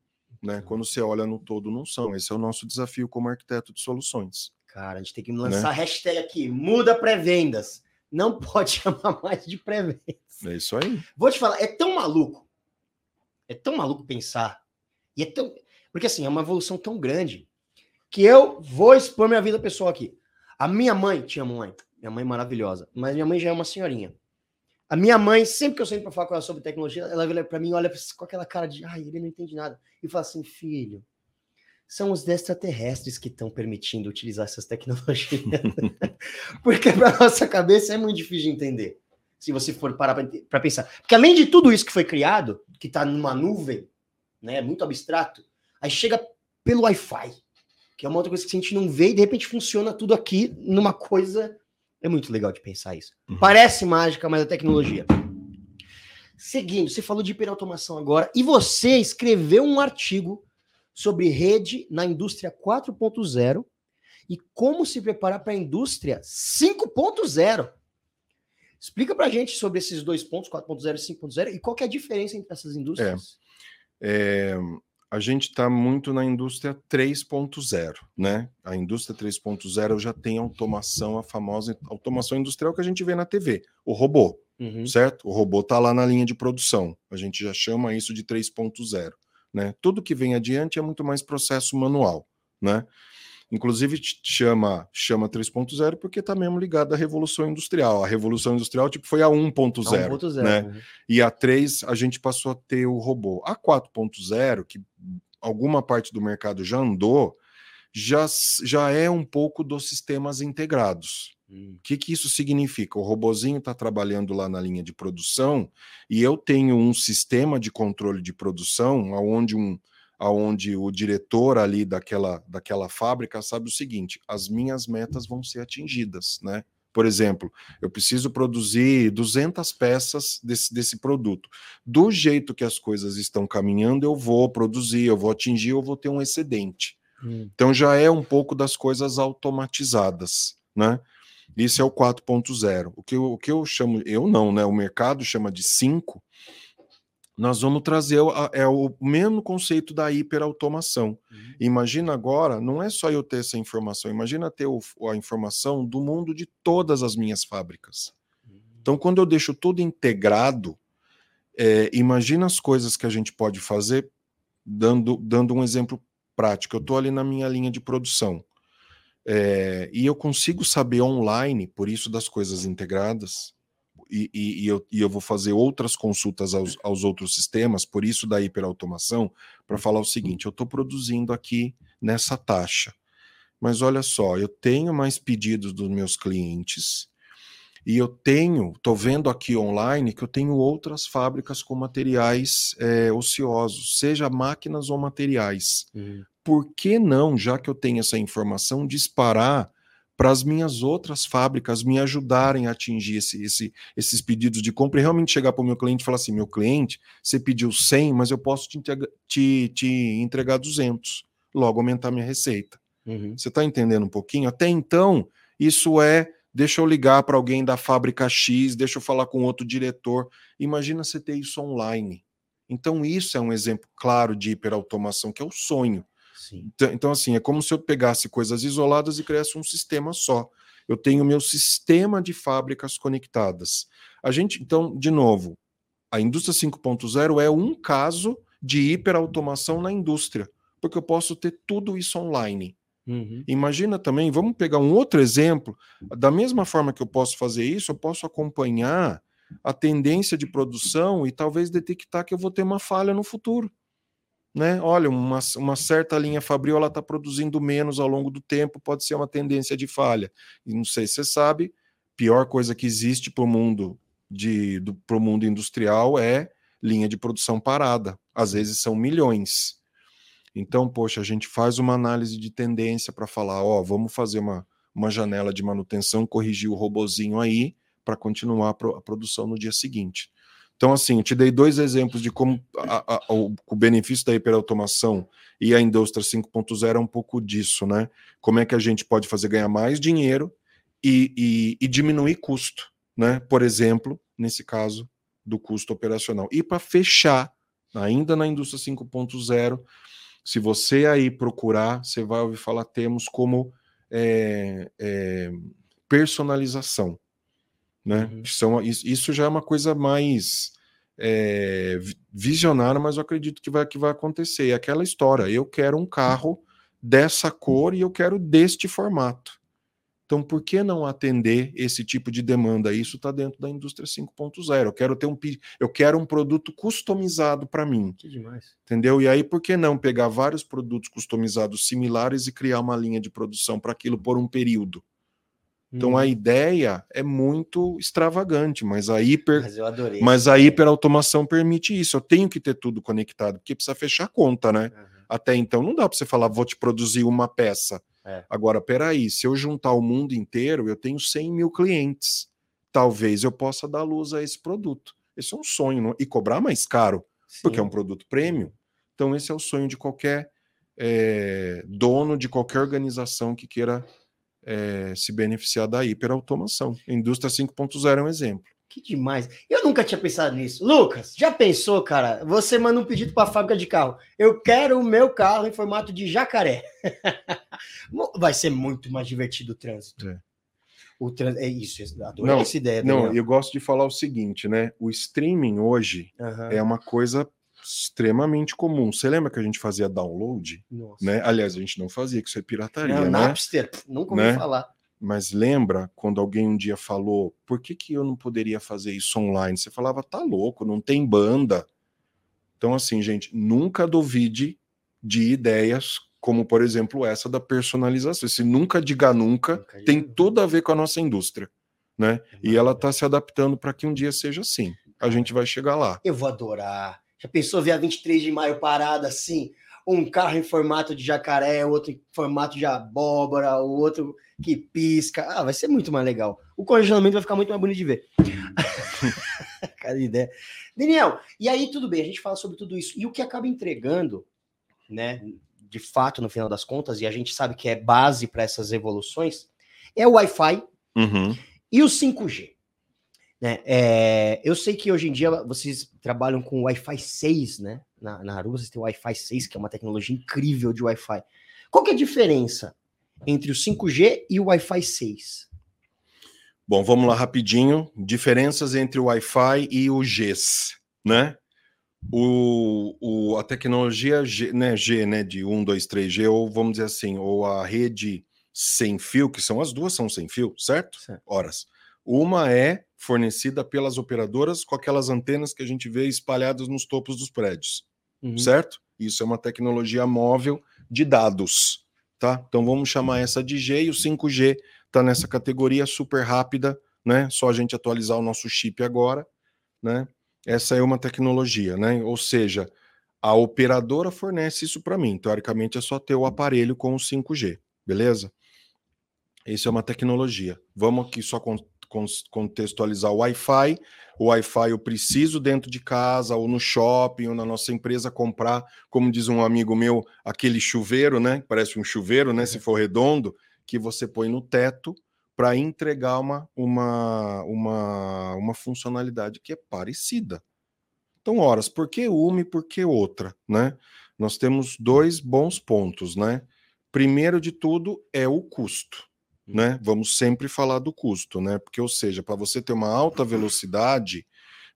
Né? Quando você olha no todo, não são. Esse é o nosso desafio como arquiteto de soluções. Cara, a gente tem que lançar né? a hashtag aqui, muda pré-vendas. não <laughs> pode chamar mais de pré-venda. É isso aí. Vou te falar, é tão maluco, é tão maluco pensar, e é tão. Porque assim, é uma evolução tão grande que eu vou expor minha vida pessoal aqui. A minha mãe, tinha mãe, minha mãe maravilhosa, mas minha mãe já é uma senhorinha. A minha mãe, sempre que eu sento para falar com ela sobre tecnologia, ela olha para mim, olha com aquela cara de, ai, ele não entende nada, e fala assim, filho, são os extraterrestres que estão permitindo utilizar essas tecnologias. <laughs> Porque para nossa cabeça é muito difícil de entender. Se você for parar para pensar. Porque além de tudo isso que foi criado, que está numa nuvem, né, muito abstrato, aí chega pelo Wi-Fi, que é uma outra coisa que a gente não vê e de repente funciona tudo aqui numa coisa. É muito legal de pensar isso. Uhum. Parece mágica, mas é tecnologia. Seguindo, você falou de hiperautomação agora e você escreveu um artigo sobre rede na indústria 4.0 e como se preparar para a indústria 5.0. Explica para a gente sobre esses dois pontos, 4.0 e 5.0, e qual é a diferença entre essas indústrias. É, é, a gente está muito na indústria 3.0, né? A indústria 3.0 já tem automação, a famosa automação industrial que a gente vê na TV, o robô, uhum. certo? O robô está lá na linha de produção, a gente já chama isso de 3.0. Né? Tudo que vem adiante é muito mais processo manual. Né? Inclusive chama chama 3.0 porque está mesmo ligado à Revolução Industrial. A Revolução Industrial tipo, foi a 1.0. Né? Uhum. E a 3 a gente passou a ter o robô. A 4.0, que alguma parte do mercado já andou, já, já é um pouco dos sistemas integrados. O hum. que, que isso significa? O robozinho está trabalhando lá na linha de produção e eu tenho um sistema de controle de produção onde um aonde o diretor ali daquela, daquela fábrica sabe o seguinte: as minhas metas vão ser atingidas, né? Por exemplo, eu preciso produzir 200 peças desse, desse produto. Do jeito que as coisas estão caminhando, eu vou produzir, eu vou atingir, eu vou ter um excedente. Hum. Então já é um pouco das coisas automatizadas, né? Isso é o 4.0. O que, eu, o que eu chamo, eu não, né? O mercado chama de 5. Nós vamos trazer é o mesmo conceito da hiperautomação. Uhum. Imagina agora, não é só eu ter essa informação, imagina ter o, a informação do mundo de todas as minhas fábricas. Uhum. Então, quando eu deixo tudo integrado, é, imagina as coisas que a gente pode fazer, dando, dando um exemplo prático. Eu estou ali na minha linha de produção. É, e eu consigo saber online, por isso das coisas integradas, e, e, e, eu, e eu, vou fazer outras consultas aos, aos outros sistemas, por isso da hiperautomação, para falar o seguinte: eu estou produzindo aqui nessa taxa, mas olha só, eu tenho mais pedidos dos meus clientes. E eu tenho, estou vendo aqui online que eu tenho outras fábricas com materiais é, ociosos, seja máquinas ou materiais. Uhum por que não, já que eu tenho essa informação, disparar para as minhas outras fábricas me ajudarem a atingir esse, esse, esses pedidos de compra e realmente chegar para o meu cliente e falar assim: meu cliente, você pediu 100, mas eu posso te, te, te entregar 200, logo aumentar minha receita. Uhum. Você está entendendo um pouquinho? Até então, isso é. Deixa eu ligar para alguém da fábrica X, deixa eu falar com outro diretor. Imagina você ter isso online. Então, isso é um exemplo claro de hiperautomação, que é o sonho. Então, então, assim, é como se eu pegasse coisas isoladas e criasse um sistema só. Eu tenho meu sistema de fábricas conectadas. A gente, então, de novo, a indústria 5.0 é um caso de hiperautomação na indústria, porque eu posso ter tudo isso online. Uhum. Imagina também, vamos pegar um outro exemplo, da mesma forma que eu posso fazer isso, eu posso acompanhar a tendência de produção e talvez detectar que eu vou ter uma falha no futuro né? Olha, uma, uma certa linha Fabril está produzindo menos ao longo do tempo, pode ser uma tendência de falha. E não sei se você sabe, pior coisa que existe para o mundo de mundo industrial é linha de produção parada. Às vezes são milhões. Então, poxa, a gente faz uma análise de tendência para falar, ó, vamos fazer uma, uma janela de manutenção, corrigir o robozinho aí para continuar a, a produção no dia seguinte. Então, assim, te dei dois exemplos de como a, a, o, benefício da hiperautomação e a indústria 5.0 é um pouco disso, né? Como é que a gente pode fazer ganhar mais dinheiro e, e, e diminuir custo, né? Por exemplo, nesse caso, do custo operacional. E para fechar, ainda na indústria 5.0, se você aí procurar, você vai ouvir falar termos como é, é, personalização. Né? Uhum. São, isso já é uma coisa mais é, visionária, mas eu acredito que vai, que vai acontecer. É aquela história: eu quero um carro dessa cor e eu quero deste formato. Então, por que não atender esse tipo de demanda? Isso está dentro da indústria 5.0. Eu quero ter um eu quero um produto customizado para mim. Que demais. Entendeu? E aí, por que não pegar vários produtos customizados similares e criar uma linha de produção para aquilo por um período? Então hum. a uhum. ideia é muito extravagante, mas a hiper, mas, mas a hiperautomação permite isso. Eu tenho que ter tudo conectado, porque precisa fechar conta, né? Uhum. Até então não dá para você falar, vou te produzir uma peça. É. Agora, peraí, se eu juntar o mundo inteiro, eu tenho 100 mil clientes. Talvez eu possa dar luz a esse produto. Esse é um sonho, não? e cobrar mais caro, Sim. porque é um produto premium. Então, esse é o sonho de qualquer é, dono de qualquer organização que queira é, se beneficiar da hiperautomação. Indústria 5.0 é um exemplo. Que demais. Eu nunca tinha pensado nisso. Lucas, já pensou, cara? Você manda um pedido para a fábrica de carro. Eu quero o meu carro em formato de jacaré. <laughs> Vai ser muito mais divertido o trânsito. É. O trans... É isso, adorei não, essa ideia. Não, eu gosto de falar o seguinte, né? O streaming hoje uhum. é uma coisa extremamente comum. Você lembra que a gente fazia download? Nossa. Né? Aliás, a gente não fazia, que isso é pirataria, não, né? Napster, nunca ouvi né? falar. Mas lembra quando alguém um dia falou, por que, que eu não poderia fazer isso online? Você falava, tá louco, não tem banda. Então, assim, gente, nunca duvide de ideias como, por exemplo, essa da personalização. Esse nunca diga nunca, nunca tem tudo a ver com a nossa indústria. Né? É e ela está se adaptando para que um dia seja assim. A gente vai chegar lá. Eu vou adorar. Já pensou ver a 23 de maio parada assim? um carro em formato de jacaré, outro em formato de abóbora, o outro que pisca. Ah, vai ser muito mais legal. O congelamento vai ficar muito mais bonito de ver. <laughs> Cada ideia. Daniel, e aí tudo bem, a gente fala sobre tudo isso. E o que acaba entregando, né, de fato, no final das contas, e a gente sabe que é base para essas evoluções, é o Wi-Fi uhum. e o 5G. Né? É, eu sei que hoje em dia vocês trabalham com Wi-Fi 6, né? Na, na Aruba vocês têm o Wi-Fi 6, que é uma tecnologia incrível de Wi-Fi. Qual que é a diferença entre o 5G e o Wi-Fi 6? Bom, vamos lá rapidinho. Diferenças entre o Wi-Fi e o GES, né? O, o, a tecnologia G, né, G, né, de 1, 2, 3G, ou vamos dizer assim, ou a rede sem fio, que são as duas são sem fio, certo? certo. Horas. Uma é fornecida pelas operadoras com aquelas antenas que a gente vê espalhadas nos topos dos prédios, uhum. certo? Isso é uma tecnologia móvel de dados, tá? Então vamos chamar essa de G e o 5G está nessa categoria super rápida, né? Só a gente atualizar o nosso chip agora, né? Essa é uma tecnologia, né? Ou seja, a operadora fornece isso para mim. Teoricamente é só ter o aparelho com o 5G, beleza? Isso é uma tecnologia. Vamos aqui só contextualizar o Wi-Fi. O Wi-Fi eu preciso dentro de casa, ou no shopping, ou na nossa empresa comprar, como diz um amigo meu, aquele chuveiro, né? Parece um chuveiro, né? Se for redondo, que você põe no teto para entregar uma, uma, uma, uma funcionalidade que é parecida. Então, horas, por que uma e por que outra, né? Nós temos dois bons pontos, né? Primeiro de tudo é o custo né? Vamos sempre falar do custo, né? Porque, ou seja, para você ter uma alta velocidade,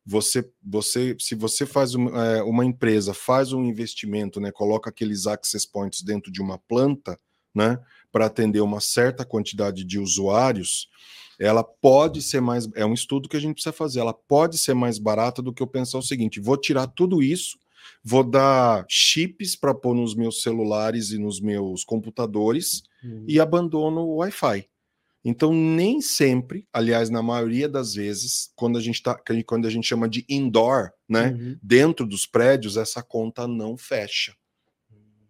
você, você, se você faz uma, é, uma empresa faz um investimento, né? Coloca aqueles access points dentro de uma planta, né? Para atender uma certa quantidade de usuários, ela pode ser mais. É um estudo que a gente precisa fazer. Ela pode ser mais barata do que eu pensar o seguinte: vou tirar tudo isso, vou dar chips para pôr nos meus celulares e nos meus computadores uhum. e abandono o Wi-Fi. Então, nem sempre, aliás, na maioria das vezes, quando a gente tá, quando a gente chama de indoor, né, uhum. dentro dos prédios, essa conta não fecha,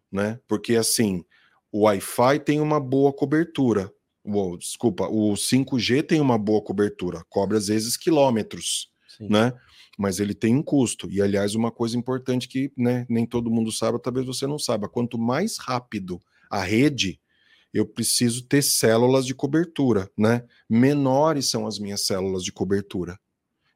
né? Porque assim, o Wi-Fi tem uma boa cobertura. O, desculpa, o 5G tem uma boa cobertura, cobre às vezes quilômetros, Sim. né? Mas ele tem um custo. E aliás, uma coisa importante que né, nem todo mundo sabe, talvez você não saiba, quanto mais rápido a rede, eu preciso ter células de cobertura, né? Menores são as minhas células de cobertura.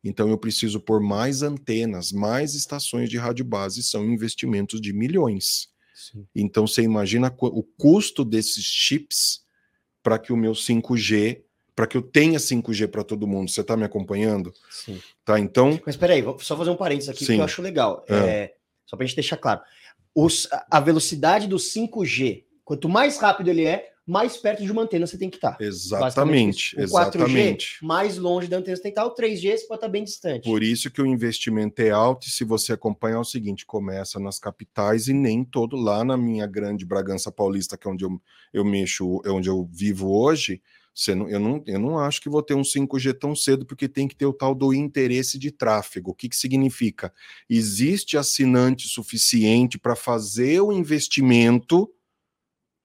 Então eu preciso pôr mais antenas, mais estações de rádio base, são investimentos de milhões. Sim. Então você imagina o custo desses chips para que o meu 5G para que eu tenha 5G para todo mundo. Você está me acompanhando? Sim. Tá, então. Mas peraí, vou só fazer um parênteses aqui Sim. que eu acho legal. É. É, só para a gente deixar claro. Os, a velocidade do 5G, quanto mais rápido ele é, mais perto de uma antena você tem que estar. Exatamente, o exatamente. 4G, mais longe da antena você tem que estar. O 3G você pode estar bem distante. Por isso que o investimento é alto e se você acompanhar é o seguinte, começa nas capitais e nem todo lá na minha grande Bragança Paulista, que é onde eu, eu mexo, é onde eu vivo hoje, não, eu, não, eu não acho que vou ter um 5G tão cedo, porque tem que ter o tal do interesse de tráfego. O que, que significa? Existe assinante suficiente para fazer o investimento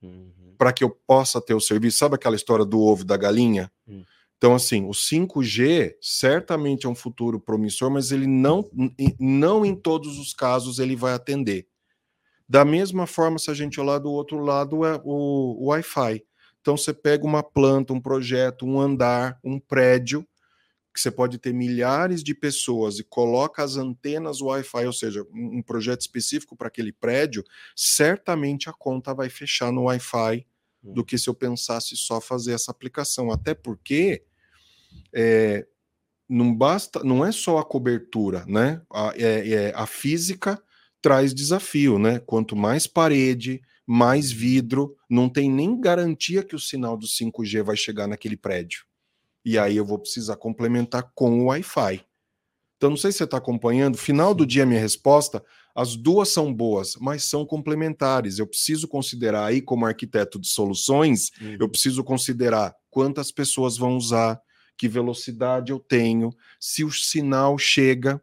uhum para que eu possa ter o serviço. Sabe aquela história do ovo da galinha? Hum. Então, assim, o 5G certamente é um futuro promissor, mas ele não, não em todos os casos ele vai atender. Da mesma forma, se a gente olhar do outro lado, é o, o Wi-Fi. Então, você pega uma planta, um projeto, um andar, um prédio, que você pode ter milhares de pessoas e coloca as antenas Wi-Fi, ou seja, um projeto específico para aquele prédio, certamente a conta vai fechar no Wi-Fi do que se eu pensasse só fazer essa aplicação. Até porque é, não basta, não é só a cobertura, né? A, é, é, a física traz desafio, né? Quanto mais parede, mais vidro, não tem nem garantia que o sinal do 5G vai chegar naquele prédio. E aí eu vou precisar complementar com o Wi-Fi. Então, não sei se você está acompanhando. Final do dia, minha resposta as duas são boas, mas são complementares. Eu preciso considerar aí, como arquiteto de soluções, uhum. eu preciso considerar quantas pessoas vão usar, que velocidade eu tenho, se o sinal chega,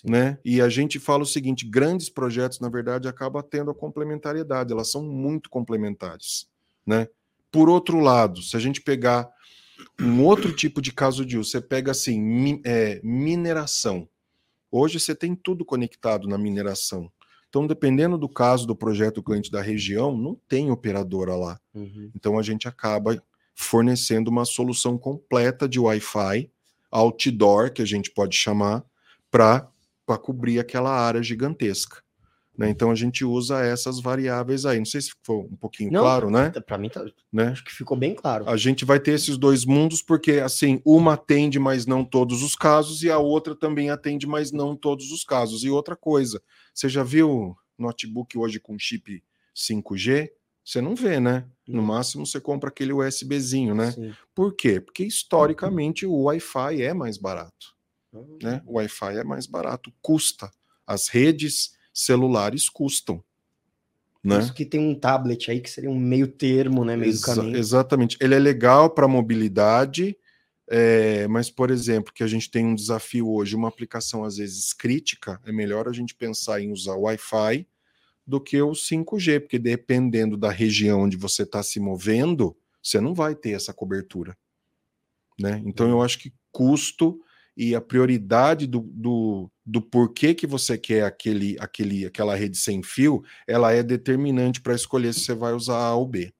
Sim. né? E a gente fala o seguinte: grandes projetos, na verdade, acabam tendo a complementariedade, elas são muito complementares, né? Por outro lado, se a gente pegar um outro tipo de caso de uso, você pega assim, mi, é, mineração. Hoje você tem tudo conectado na mineração. Então, dependendo do caso do projeto cliente da região, não tem operadora lá. Uhum. Então, a gente acaba fornecendo uma solução completa de Wi-Fi, outdoor, que a gente pode chamar, para cobrir aquela área gigantesca. Né? Então a gente usa essas variáveis aí. Não sei se ficou um pouquinho Não, claro, né? Para mim, tá, né? acho que ficou bem claro. A gente vai ter esses dois mundos, porque assim, uma atende, mas não todos os casos, e a outra também atende, mas não todos os casos. E outra coisa, você já viu notebook hoje com chip 5G? Você não vê, né? No máximo você compra aquele USBzinho, né? Sim. Por quê? Porque historicamente o Wi-Fi é mais barato. Uhum. Né? O Wi-Fi é mais barato, custa. As redes celulares custam. Né? Isso que tem um tablet aí que seria um meio termo, né? Meio Exa caminho. Exatamente. Ele é legal para mobilidade, é, mas, por exemplo, que a gente tem um desafio hoje, uma aplicação às vezes crítica, é melhor a gente pensar em usar Wi-Fi do que o 5G, porque dependendo da região onde você está se movendo, você não vai ter essa cobertura. Né? Então, eu acho que custo e a prioridade do, do, do porquê que você quer aquele, aquele, aquela rede sem fio, ela é determinante para escolher se você vai usar A ou B.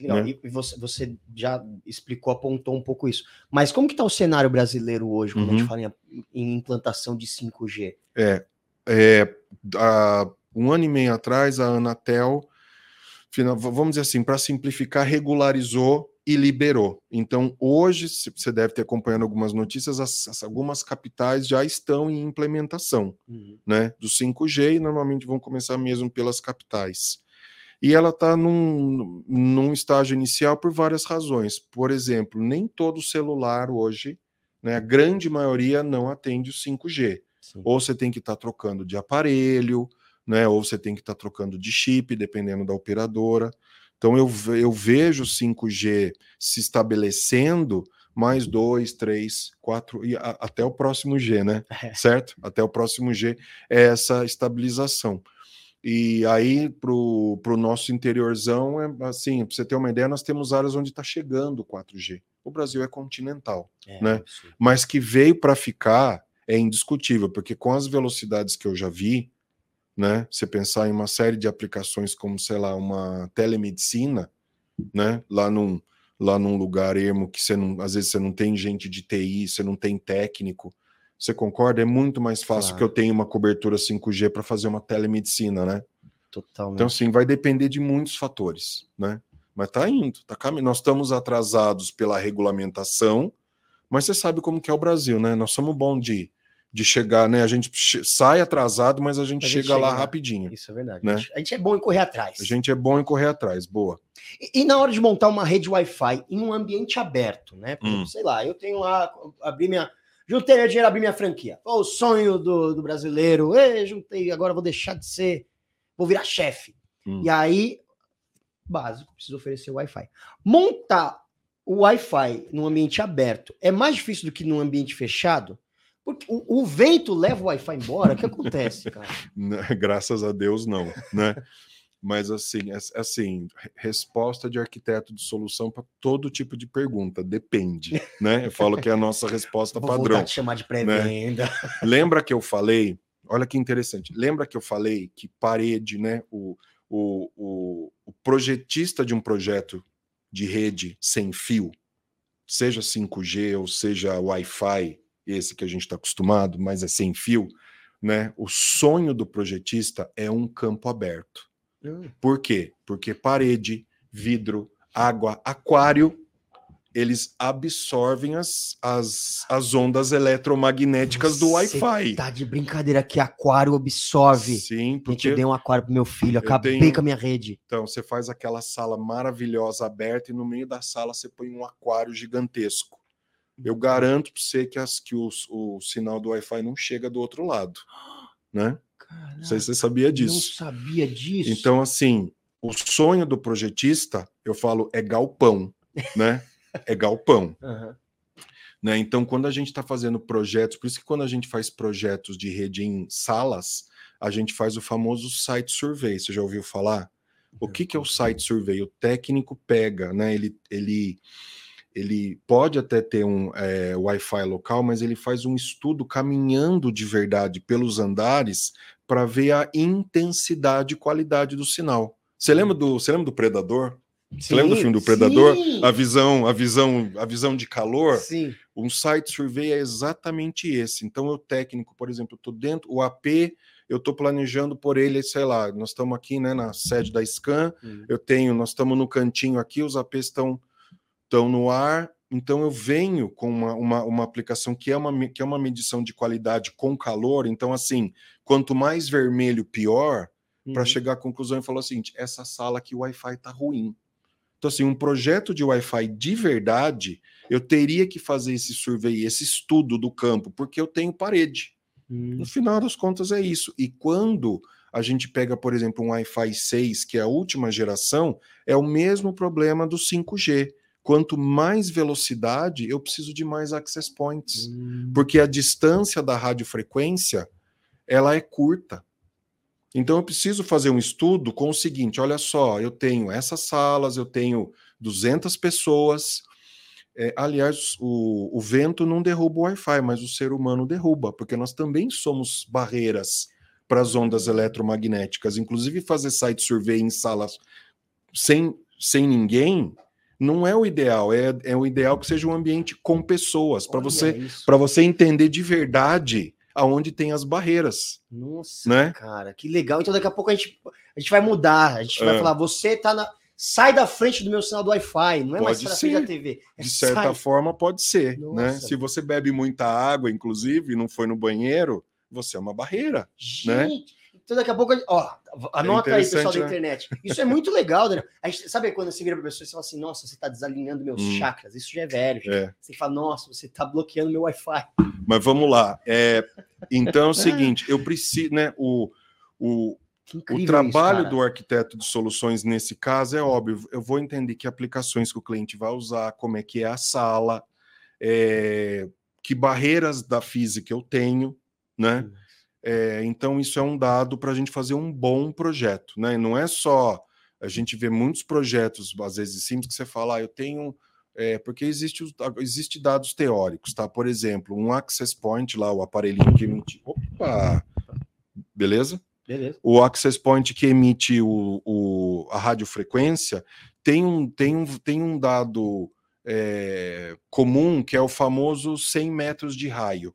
Legal. Né? E você, você já explicou, apontou um pouco isso. Mas como que está o cenário brasileiro hoje, quando uhum. a gente uhum. fala em, em, implantação de 5G? É, é há um ano e meio atrás, a Anatel, vamos dizer assim, para simplificar, regularizou e liberou. Então, hoje, você deve ter acompanhado algumas notícias, as, as, algumas capitais já estão em implementação uhum. né, do 5G e normalmente vão começar mesmo pelas capitais. E ela está num, num estágio inicial por várias razões. Por exemplo, nem todo celular hoje, né, a grande maioria não atende o 5G. Sim. Ou você tem que estar tá trocando de aparelho, né, ou você tem que estar tá trocando de chip, dependendo da operadora. Então eu, eu vejo 5G se estabelecendo mais dois, três, quatro, e a, até o próximo G, né? <laughs> É. Certo? Até o próximo G é essa estabilização. E aí, para o nosso interiorzão, é assim, para você ter uma ideia, nós temos áreas onde está chegando o 4G. O Brasil é continental, é, né? Mas que veio para ficar é indiscutível, porque com as velocidades que eu já vi, né? Você pensar em uma série de aplicações como, sei lá, uma telemedicina, né? Lá num, lá num lugar ermo que você não, às vezes você não tem gente de TI, você não tem técnico. Você concorda? É muito mais fácil claro. que eu tenha uma cobertura 5G para fazer uma telemedicina, né? Totalmente. Então, assim, vai depender de muitos fatores, né? mas está indo, tá caminhando. Nós estamos atrasados pela regulamentação, mas você sabe como que é o Brasil, né? Nós somos bons de, de chegar, né? A gente sai atrasado, mas a gente, a gente chega, chega, lá rapidinho. Isso é verdade. Né? A gente é bom em correr atrás. A gente é bom em correr atrás, boa. E, e na hora de montar uma rede Wi-Fi em um ambiente aberto, né? hum. Sei lá, eu tenho lá, abrir minha. Juntei dinheiro, abrir minha franquia. o sonho do, do brasileiro. Ei, juntei, agora vou deixar de ser. Vou virar chefe. Hum. E aí, básico, preciso oferecer Wi-Fi. Montar o Wi-Fi num ambiente aberto é mais difícil do que num ambiente fechado? Porque o, o vento leva o Wi-Fi embora. O que acontece, cara? <laughs> Graças a Deus, não, né? Mas assim, é, assim, resposta de arquiteto de solução para todo tipo de pergunta, depende, né? Eu falo que é a nossa resposta Vou padrão. Te chamar de né? pré-venda. Né? <laughs> Lembra que eu falei? Olha que interessante. Lembra que eu falei que parede, né? O, o, o, o projetista de um projeto de rede sem fio, seja 5G ou seja Wi-Fi, esse que a gente está acostumado, mas é sem fio, né? O sonho do projetista é um campo aberto. Hum. Por quê? Porque parede, vidro, água, aquário eles absorvem as, as, as ondas eletromagnéticas Você do Wi-Fi. Tá de brincadeira que aquário absorve. Sim, porque eu dei um aquário pro meu filho, acabei tenho... com a minha rede. Então, você faz aquela sala maravilhosa aberta e no meio da sala você põe um aquário gigantesco. Eu garanto para você que, as, que os, o sinal do Wi-Fi não chega do outro lado, né? Caraca, não sei se você sabia disso. Não sabia disso. Então, assim, o sonho do projetista, eu falo, é galpão, né? é galpão. <laughs> Uhum. Né? Então, quando a gente está fazendo projetos, por isso que quando a gente faz projetos de rede em salas, a gente faz o famoso site survey. Você já ouviu falar? O que, que é o site survey? O técnico pega, né? Ele, ele, ele pode até ter um é, Wi-Fi local, mas ele faz um estudo caminhando de verdade pelos andares para ver a intensidade e qualidade do sinal. Você lembra do, você lembra do Predador? Você lembra do filme do Predador? Sim. A visão, a visão, a visão de calor. Sim. Um site survey é exatamente esse. Então, o técnico, por exemplo, eu estou dentro, o AP, eu estou planejando por ele, sei lá, nós estamos aqui, né, na sede da Scan. Hum. Eu tenho, nós estamos no cantinho aqui, os APs estão estão no ar. Então, eu venho com uma, uma, uma aplicação que é uma, que é uma medição de qualidade com calor. Então, assim, quanto mais vermelho, pior. Para uhum. chegar à conclusão e falar o seguinte: essa sala aqui, o Wi-Fi está ruim então, assim, um projeto de Wi-Fi de verdade, eu teria que fazer esse survey, esse estudo do campo, porque eu tenho parede. Hum. No final das contas, é isso. E quando a gente pega, por exemplo, um Wi-Fi 6, que é a última geração, é o mesmo problema do 5G. Quanto mais velocidade, eu preciso de mais access points. Hum. Porque a distância da radiofrequência ela é curta. Então eu preciso fazer um estudo com o seguinte: olha só, eu tenho essas salas, eu tenho 200 pessoas. É, aliás, o, o, vento não derruba o Wi-Fi, mas o ser humano derruba, porque nós também somos barreiras para as ondas eletromagnéticas. Inclusive, fazer site survey em salas sem, sem ninguém não é o ideal. É, é o ideal que seja um ambiente com pessoas, para você, você entender de verdade aonde tem as barreiras. Nossa, né? cara, que legal. Então daqui a pouco a gente, a gente vai mudar. A gente é. vai falar, você tá na. Sai da frente do meu sinal do Wi-Fi, não é pode mais para frente da TV. É de certa sai. forma, pode ser. Né? Se você bebe muita água, inclusive, e não foi no banheiro, você é uma barreira. Né? Gente, né? Então, daqui a pouco, ó, anota é aí, pessoal né? da internet. Isso é muito legal, Daniel. A gente, sabe quando você vira para pessoa e fala assim, nossa, você está desalinhando meus hum. chakras? Isso já é velho. É. Você fala, nossa, você está bloqueando meu Wi-Fi. Mas vamos lá. É, então é o seguinte, eu preciso, né, o, o, o trabalho isso, do arquiteto de soluções nesse caso é óbvio. Eu vou entender que aplicações que o cliente vai usar, como é que é a sala, é, que barreiras da física eu tenho, né? Hum. É, então, isso é um dado para a gente fazer um bom projeto. Né? Não é só. A gente vê muitos projetos, às vezes simples, que você fala, ah, eu tenho. É, porque existe, existe dados teóricos, tá? Por exemplo, um access point lá, o aparelhinho que emite. Opa! Beleza? Beleza. O access point que emite o, o, a radiofrequência tem um, tem um, tem um dado é, comum que é o famoso 100 metros de raio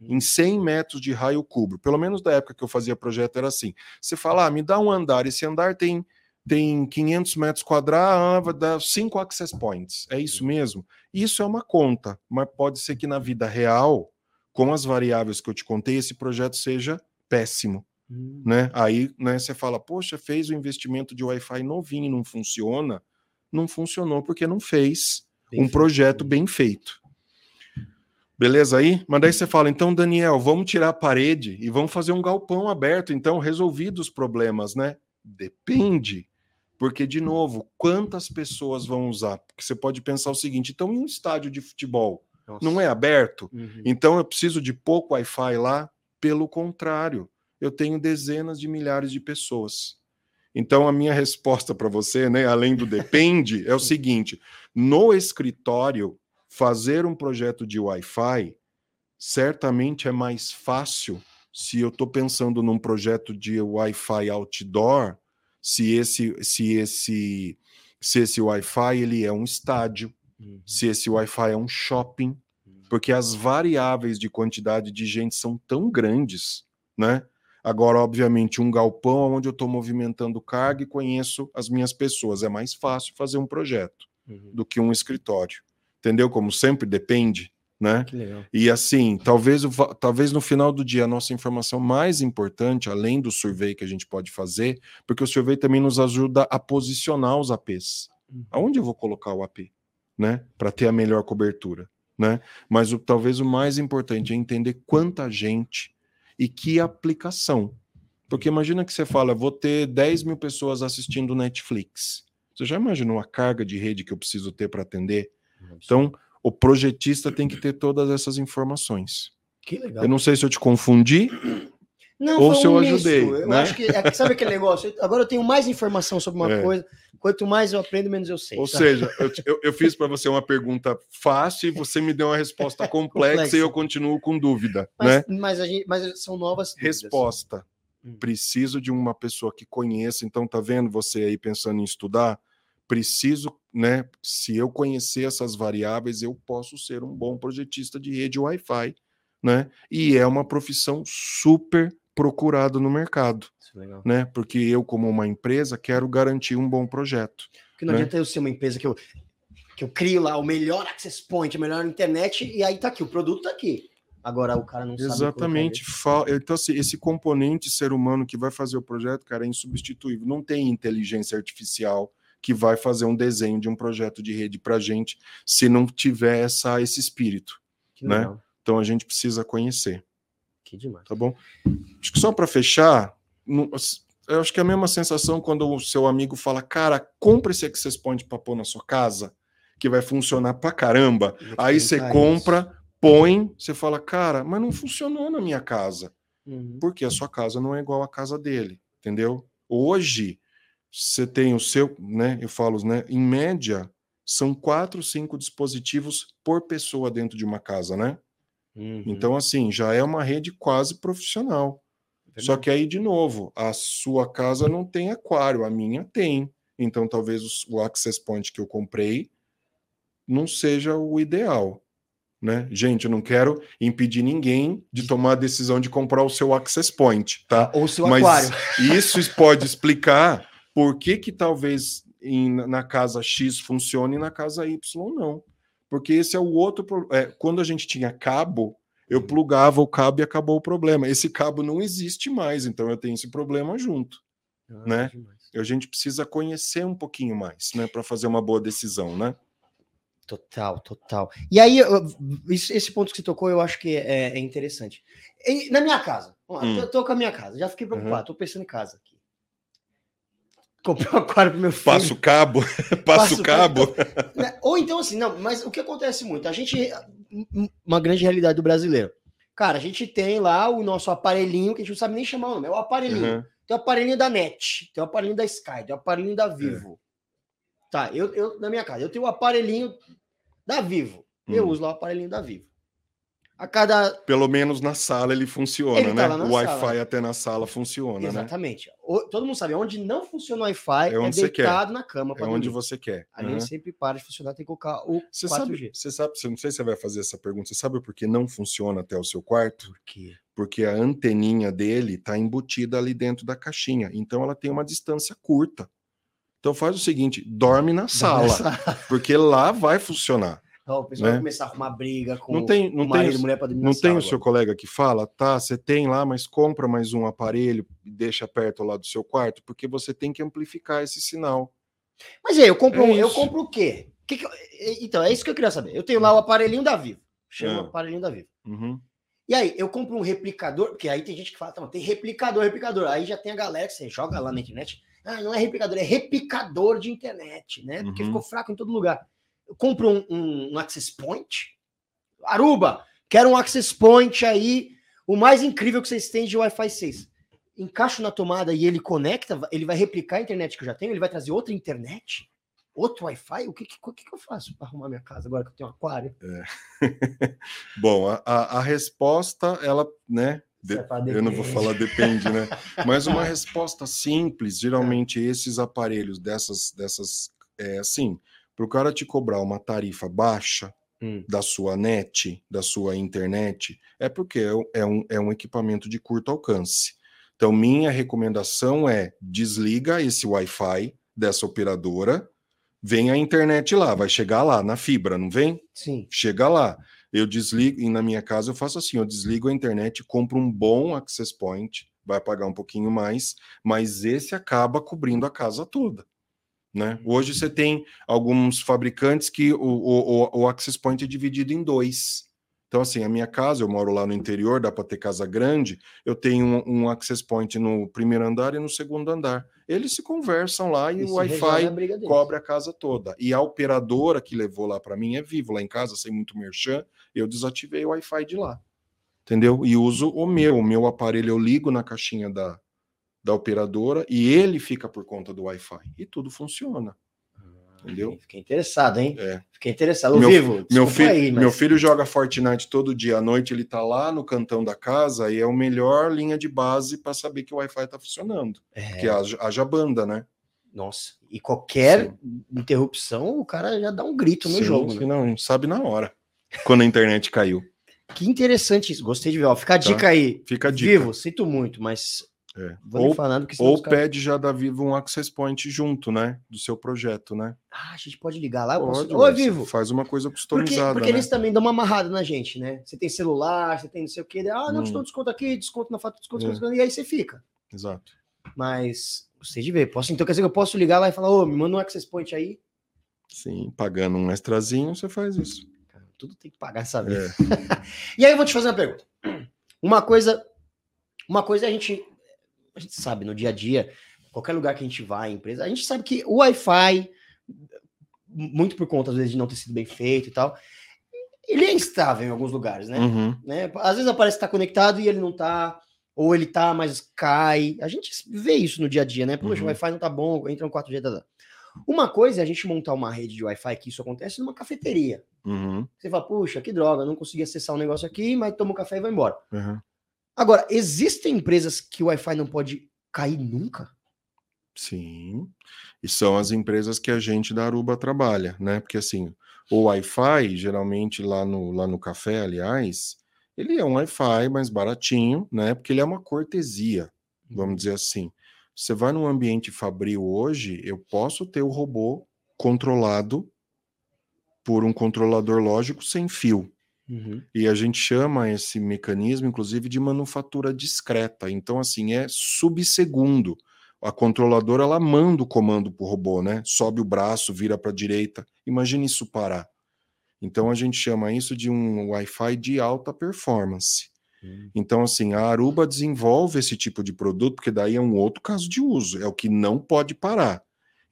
em 100 metros de raio cubro. Pelo menos da época que eu fazia projeto era assim. Você fala, ah, me dá um andar, esse andar tem tem 500 metros quadrados, vai dar 5 access points. É isso mesmo? Isso é uma conta, mas pode ser que na vida real, com as variáveis que eu te contei, esse projeto seja péssimo. Hum. Né? Aí né, você fala, poxa, fez o investimento de Wi-Fi novinho e não funciona. Não funcionou porque não fez bem um feito. projeto bem feito. Beleza aí? Mas daí você fala, então, Daniel, vamos tirar a parede e vamos fazer um galpão aberto. Então, resolvidos os problemas, né? Depende. Porque, de novo, quantas pessoas vão usar? Porque você pode pensar o seguinte: então, em um estádio de futebol Nossa. não é aberto? Uhum. Então eu preciso de pouco Wi-Fi lá? Pelo contrário, eu tenho dezenas de milhares de pessoas. Então, a minha resposta para você, né, além do depende, é o <laughs> seguinte: no escritório, fazer um projeto de Wi-Fi certamente é mais fácil se eu estou pensando num projeto de Wi-Fi outdoor, se esse, se esse, se esse Wi-Fi ele é um estádio, uhum. se esse Wi-Fi é um shopping, uhum. porque as variáveis de quantidade de gente são tão grandes, né? Agora, obviamente, um galpão onde eu estou movimentando carga e conheço as minhas pessoas. É mais fácil fazer um projeto uhum. do que um escritório. Entendeu? Como sempre depende, né? E assim, talvez, talvez no final do dia a nossa informação mais importante, além do survey que a gente pode fazer, porque o survey também nos ajuda a posicionar os APs. Uhum. Aonde eu vou colocar o AP, né? Para ter a melhor cobertura, né? Mas o, talvez o mais importante é entender quanta gente e que aplicação. Porque imagina que você fala, vou ter 10 mil pessoas assistindo Netflix. Você já imaginou a carga de rede que eu preciso ter para atender? Então, o projetista tem que ter todas essas informações. Que legal. Eu não sei se eu te confundi não, ou se eu ajudei. Eu né? acho que, é, sabe aquele negócio? Agora eu tenho mais informação sobre uma é. coisa. Quanto mais eu aprendo, menos eu sei. Ou sabe? seja, eu, eu, fiz para você uma pergunta fácil e você me deu uma resposta complexa, <laughs> complexa. e eu continuo com dúvida. Mas, né? mas, gente, mas são novas dúvidas. Resposta. Hum. Preciso de uma pessoa que conheça. Então, tá vendo você aí pensando em estudar? Preciso, né? Se eu conhecer essas variáveis, eu posso ser um bom projetista de rede Wi-Fi, né? E é uma profissão super procurado no mercado. É né? Porque eu, como uma empresa, quero garantir um bom projeto. Porque não né? adianta eu ser uma empresa que eu, que eu crio lá o melhor access point, a melhor internet, e aí tá aqui, o produto tá aqui. Agora o cara não Exatamente. sabe. Exatamente. Então, assim, esse componente ser humano que vai fazer o projeto, cara, é insubstituível. Não tem inteligência artificial que vai fazer um desenho de um projeto de rede para gente se não tiver essa, esse espírito. né? Então a gente precisa conhecer. Que demais. Tá bom? Acho que só para fechar, eu acho que é a mesma sensação quando o seu amigo fala, cara, compra esse access point para pôr na sua casa, que vai funcionar para caramba. Aí você compra, isso. põe, você fala, cara, mas não funcionou na minha casa. Uhum. Porque a sua casa não é igual à casa dele, entendeu? Hoje, você tem o seu, né? Eu falo, né? Em média, são quatro, cinco dispositivos por pessoa dentro de uma casa, né? Uhum. Então, assim, já é uma rede quase profissional. Só que aí, de novo, a sua casa não tem aquário, a minha tem. Então, talvez o access point que eu comprei não seja o ideal. Né? Gente, eu não quero impedir ninguém de tomar a decisão de comprar o seu access point, tá? Ou o seu Mas aquário. Isso pode explicar por que, que talvez em, na casa X funcione e na casa Y não. Porque esse é o outro. É, quando a gente tinha cabo, eu plugava o cabo e acabou o problema. Esse cabo não existe mais, então eu tenho esse problema junto. Ah, né? A gente precisa conhecer um pouquinho mais, né, para fazer uma boa decisão, né? Total, total. E aí, esse ponto que você tocou, eu acho que é, é interessante. Na minha casa, hum. eu tô com a minha casa, já fiquei preocupado, uhum. tô pensando em casa aqui. Comprei um aquário pro meu filho. Passa o cabo, <laughs> passa o cabo. Né, ou então, assim, não, mas o que acontece muito? A gente. Uma grande realidade do brasileiro. Cara, a gente tem lá o nosso aparelhinho, que a gente não sabe nem chamar o nome, é o aparelhinho. Uhum. Tem o aparelhinho da NET, tem o aparelhinho da Sky, tem o aparelhinho da Vivo. É. Tá, eu, eu, na minha casa, eu tenho o aparelhinho da Vivo. Eu hum. uso lá o aparelhinho da Vivo a cada. Pelo menos na sala ele funciona, ele tá né? o Wi-Fi até na sala funciona, né? Exatamente. né? Todo mundo sabe, onde não funciona o Wi-Fi é, onde é deitado na cama. É onde você quer. A uhum. sempre para de funcionar, tem que colocar o você 4G. Sabe, você sabe, não sei se você vai fazer essa pergunta, você sabe por que não funciona até o seu quarto? Por quê? Porque a anteninha dele está embutida ali dentro da caixinha, então ela tem uma distância curta. Então faz o seguinte, dorme na sala, porque lá vai funcionar. Então, o pessoal né? vai começar a arrumar briga com não tem, não o marido tem, mulher para Não tem o seu colega que fala, tá, você tem lá, mas compra mais um aparelho e deixa perto lá do seu quarto, porque você tem que amplificar esse sinal. Mas aí, eu compro, é eu compro o quê? Que que eu... Então, é isso que eu queria saber. Eu tenho lá o aparelhinho da Vivo. Chama é. o aparelhinho da Vivo. Uhum. E aí, eu compro um replicador, porque aí tem gente que fala, tá, tem replicador, replicador. Aí já tem a galera que você joga lá na internet. Ah, não é replicador, é replicador de internet, né? Porque uhum. ficou fraco em todo lugar. Compro um, um, um access point. Aruba, quero um access point aí, o mais incrível que vocês têm de Wi-Fi 6. Encaixo na tomada e ele conecta, ele vai replicar a internet que eu já tenho, ele vai trazer outra internet? outro Wi-Fi? O que, que, que, eu faço para arrumar minha casa agora que eu tenho um aquário? É. <laughs> Bom, a, a, a, resposta, ela, né? De, eu não vou falar depende, né? <laughs> Mas uma resposta simples, geralmente esses aparelhos dessas, dessas, é assim, para o cara te cobrar uma tarifa baixa hum. da sua net, da sua internet, é porque é, é um, é um equipamento de curto alcance. Então, minha recomendação é desliga esse Wi-Fi dessa operadora, vem a internet lá, vai chegar lá na fibra, não vem? Sim. Chega lá. Eu desligo, e na minha casa eu faço assim: eu desligo a internet, compro um bom access point, vai pagar um pouquinho mais, mas esse acaba cobrindo a casa toda. Né? Hoje você tem alguns fabricantes que o, o, o access point é dividido em dois. Então, assim, a minha casa, eu moro lá no interior, dá para ter casa grande, eu tenho um, um, access point no primeiro andar e no segundo andar. Eles se conversam lá e, e o Wi-Fi cobre a casa toda. E a operadora que levou lá para mim é vivo. Lá em casa, sem muito merchan, eu desativei o Wi-Fi de lá. Entendeu? E uso o meu. O meu aparelho eu ligo na caixinha da, da operadora e ele fica por conta do Wi-Fi. E tudo funciona. Entendeu? Fiquei interessado, hein? É. Fiquei interessado. Meu, vivo. Meu filho, aí, mas... meu filho joga Fortnite todo dia à noite, ele tá lá no cantão da casa e é a melhor linha de base para saber que o Wi-Fi tá funcionando. É. Porque haja, haja banda, né? Nossa, e qualquer Sim. interrupção, o cara já dá um grito no Sim, jogo. Né? Não, sabe na hora. Quando a internet caiu. Que interessante isso. Gostei de ver. Ó, fica a tá. dica aí. Fica a dica. Vivo, sinto muito, mas é. Ou, ou pede já da Vivo um access point junto, né? Do seu projeto, né? Ah, a gente pode ligar lá. Pode, posso... Oi, Vivo. Faz uma coisa customizada. Porque, porque né? eles também dão uma amarrada na gente, né? Você tem celular, você tem não sei o quê. Ah, não, hum. te dou desconto aqui, desconto na fatura, desconto, é. desconto, e aí você fica. Exato. Mas gostei de ver. Posso, então quer dizer que eu posso ligar lá e falar, ô, me manda um access point aí? Sim, pagando um extrazinho, você faz isso. Tudo tem que pagar essa vez. É. <laughs> e aí eu vou te fazer uma pergunta. Uma coisa, uma coisa é a gente a gente sabe no dia a dia, qualquer lugar que a gente vai, empresa, a gente sabe que o Wi-Fi, muito por conta às vezes de não ter sido bem feito e tal, ele é instável em alguns lugares, né? Uhum. né? Às vezes aparece que está conectado e ele não está, ou ele tá, mas cai. A gente vê isso no dia a dia, né? Poxa, uhum. o Wi-Fi não tá bom, entra no 4G, tá, tá. Uma coisa é a gente montar uma rede de Wi-Fi, que isso acontece numa cafeteria. Uhum. Você fala, puxa, que droga, não consegui acessar um negócio aqui, mas tomo um café e vou embora. Uhum. Agora, existem empresas que o Wi-Fi não pode cair nunca? Sim. E são as empresas que a gente da Aruba trabalha, né? Porque assim, o Wi-Fi, geralmente lá no, lá no café, aliás, ele é um Wi-Fi mais baratinho, né? Porque ele é uma cortesia, vamos uhum. dizer assim. Você vai num ambiente fabril hoje, eu posso ter o robô controlado por um controlador lógico sem fio. Uhum. E a gente chama esse mecanismo, inclusive, de manufatura discreta. Então, assim, é subsegundo. A controladora ela manda o comando para o robô, né? Sobe o braço, vira para a direita. Imagine isso parar. Então a gente chama isso de um Wi-Fi de alta performance. Uhum. Então, assim, a Aruba desenvolve esse tipo de produto, porque daí é um outro caso de uso, é o que não pode parar.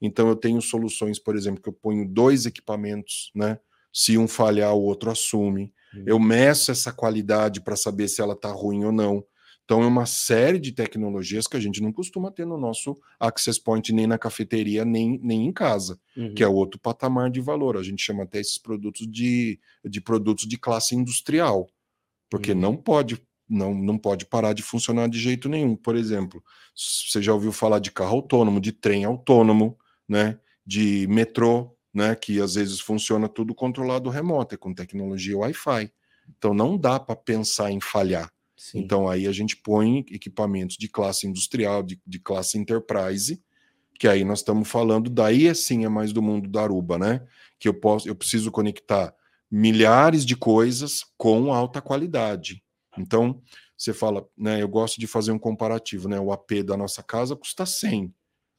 Então, eu tenho soluções, por exemplo, que eu ponho dois equipamentos, né? Se um falhar, o outro assume. Eu meço essa qualidade para saber se ela está ruim ou não. Então, é uma série de tecnologias que a gente não costuma ter no nosso Access Point, nem na cafeteria, nem, nem em casa, uhum. que é outro patamar de valor. A gente chama até esses produtos de, de produtos de classe industrial, porque uhum. não pode não, não pode parar de funcionar de jeito nenhum. Por exemplo, você já ouviu falar de carro autônomo, de trem autônomo, né, de metrô, né, que às vezes funciona tudo controlado remoto, é com tecnologia Wi-Fi. Então não dá para pensar em falhar. Sim. Então aí a gente põe equipamentos de classe industrial, de, de classe enterprise, que aí nós estamos falando, daí assim é mais do mundo da Aruba, né? Que eu posso, eu preciso conectar milhares de coisas com alta qualidade. Então, você fala, né? Eu gosto de fazer um comparativo, né? O AP da nossa casa custa 100.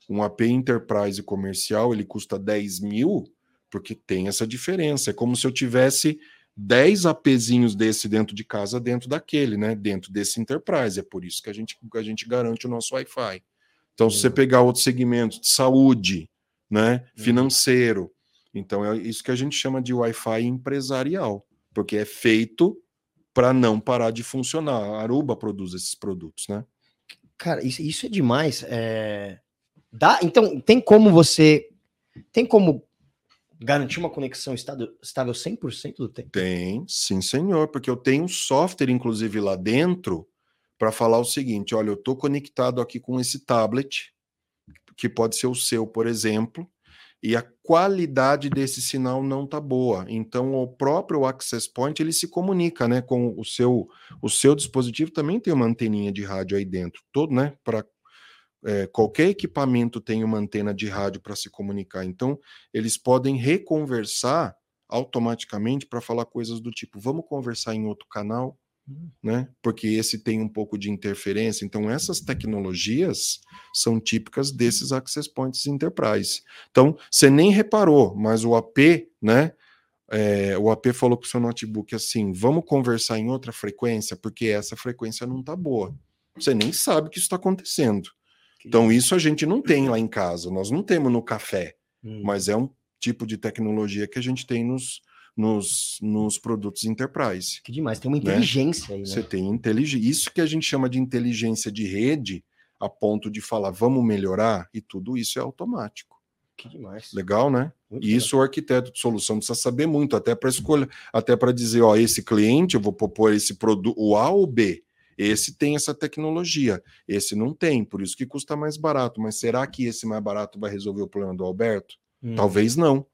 Um AP Enterprise comercial, ele custa 10 mil, porque tem essa diferença. É como se eu tivesse 10 APzinhos desse dentro de casa, dentro daquele, né? Dentro desse Enterprise. É por isso que a gente, a gente garante o nosso Wi-Fi. Então, se você pegar outros segmentos de saúde, né? Uhum. Financeiro. Então, é isso que a gente chama de Wi-Fi empresarial, porque é feito para não parar de funcionar. A Aruba produz esses produtos, né? Cara, isso, isso é demais. É... Dá, então, tem como você. Tem como garantir uma conexão estável, estável 100% do tempo? Tem, sim, senhor, porque eu tenho um software, inclusive, lá dentro, para falar o seguinte: olha, eu estou conectado aqui com esse tablet, que pode ser o seu, por exemplo, e a qualidade desse sinal não está boa. Então, o próprio access point ele se comunica, né, com o seu o seu dispositivo também tem uma anteninha de rádio aí dentro, todo, né, para é, qualquer equipamento tem uma antena de rádio para se comunicar. Então, eles podem reconversar automaticamente para falar coisas do tipo: vamos conversar em outro canal, hum. né? Porque esse tem um pouco de interferência. Então, essas tecnologias são típicas desses access points enterprise. Então, você nem reparou, mas o AP, né? É, o AP falou para o seu notebook assim: vamos conversar em outra frequência, porque essa frequência não está boa. Você nem sabe que isso está acontecendo. Então, isso a gente não tem lá em casa, nós não temos no café, hum. mas é um tipo de tecnologia que a gente tem nos, nos, nos produtos enterprise. Que demais, tem uma né? inteligência né? aí, né? Você tem inteligência. Isso que a gente chama de inteligência de rede, a ponto de falar, vamos melhorar, e tudo isso é automático. Que demais. Legal, né? Muito e isso o arquiteto de solução precisa saber muito, até para escolher, até para dizer, ó, esse cliente, eu vou propor esse produto, o A ou B. Esse tem essa tecnologia, esse não tem, por isso que custa mais barato. Mas será que esse mais barato vai resolver o problema do Alberto? Hum. Talvez não,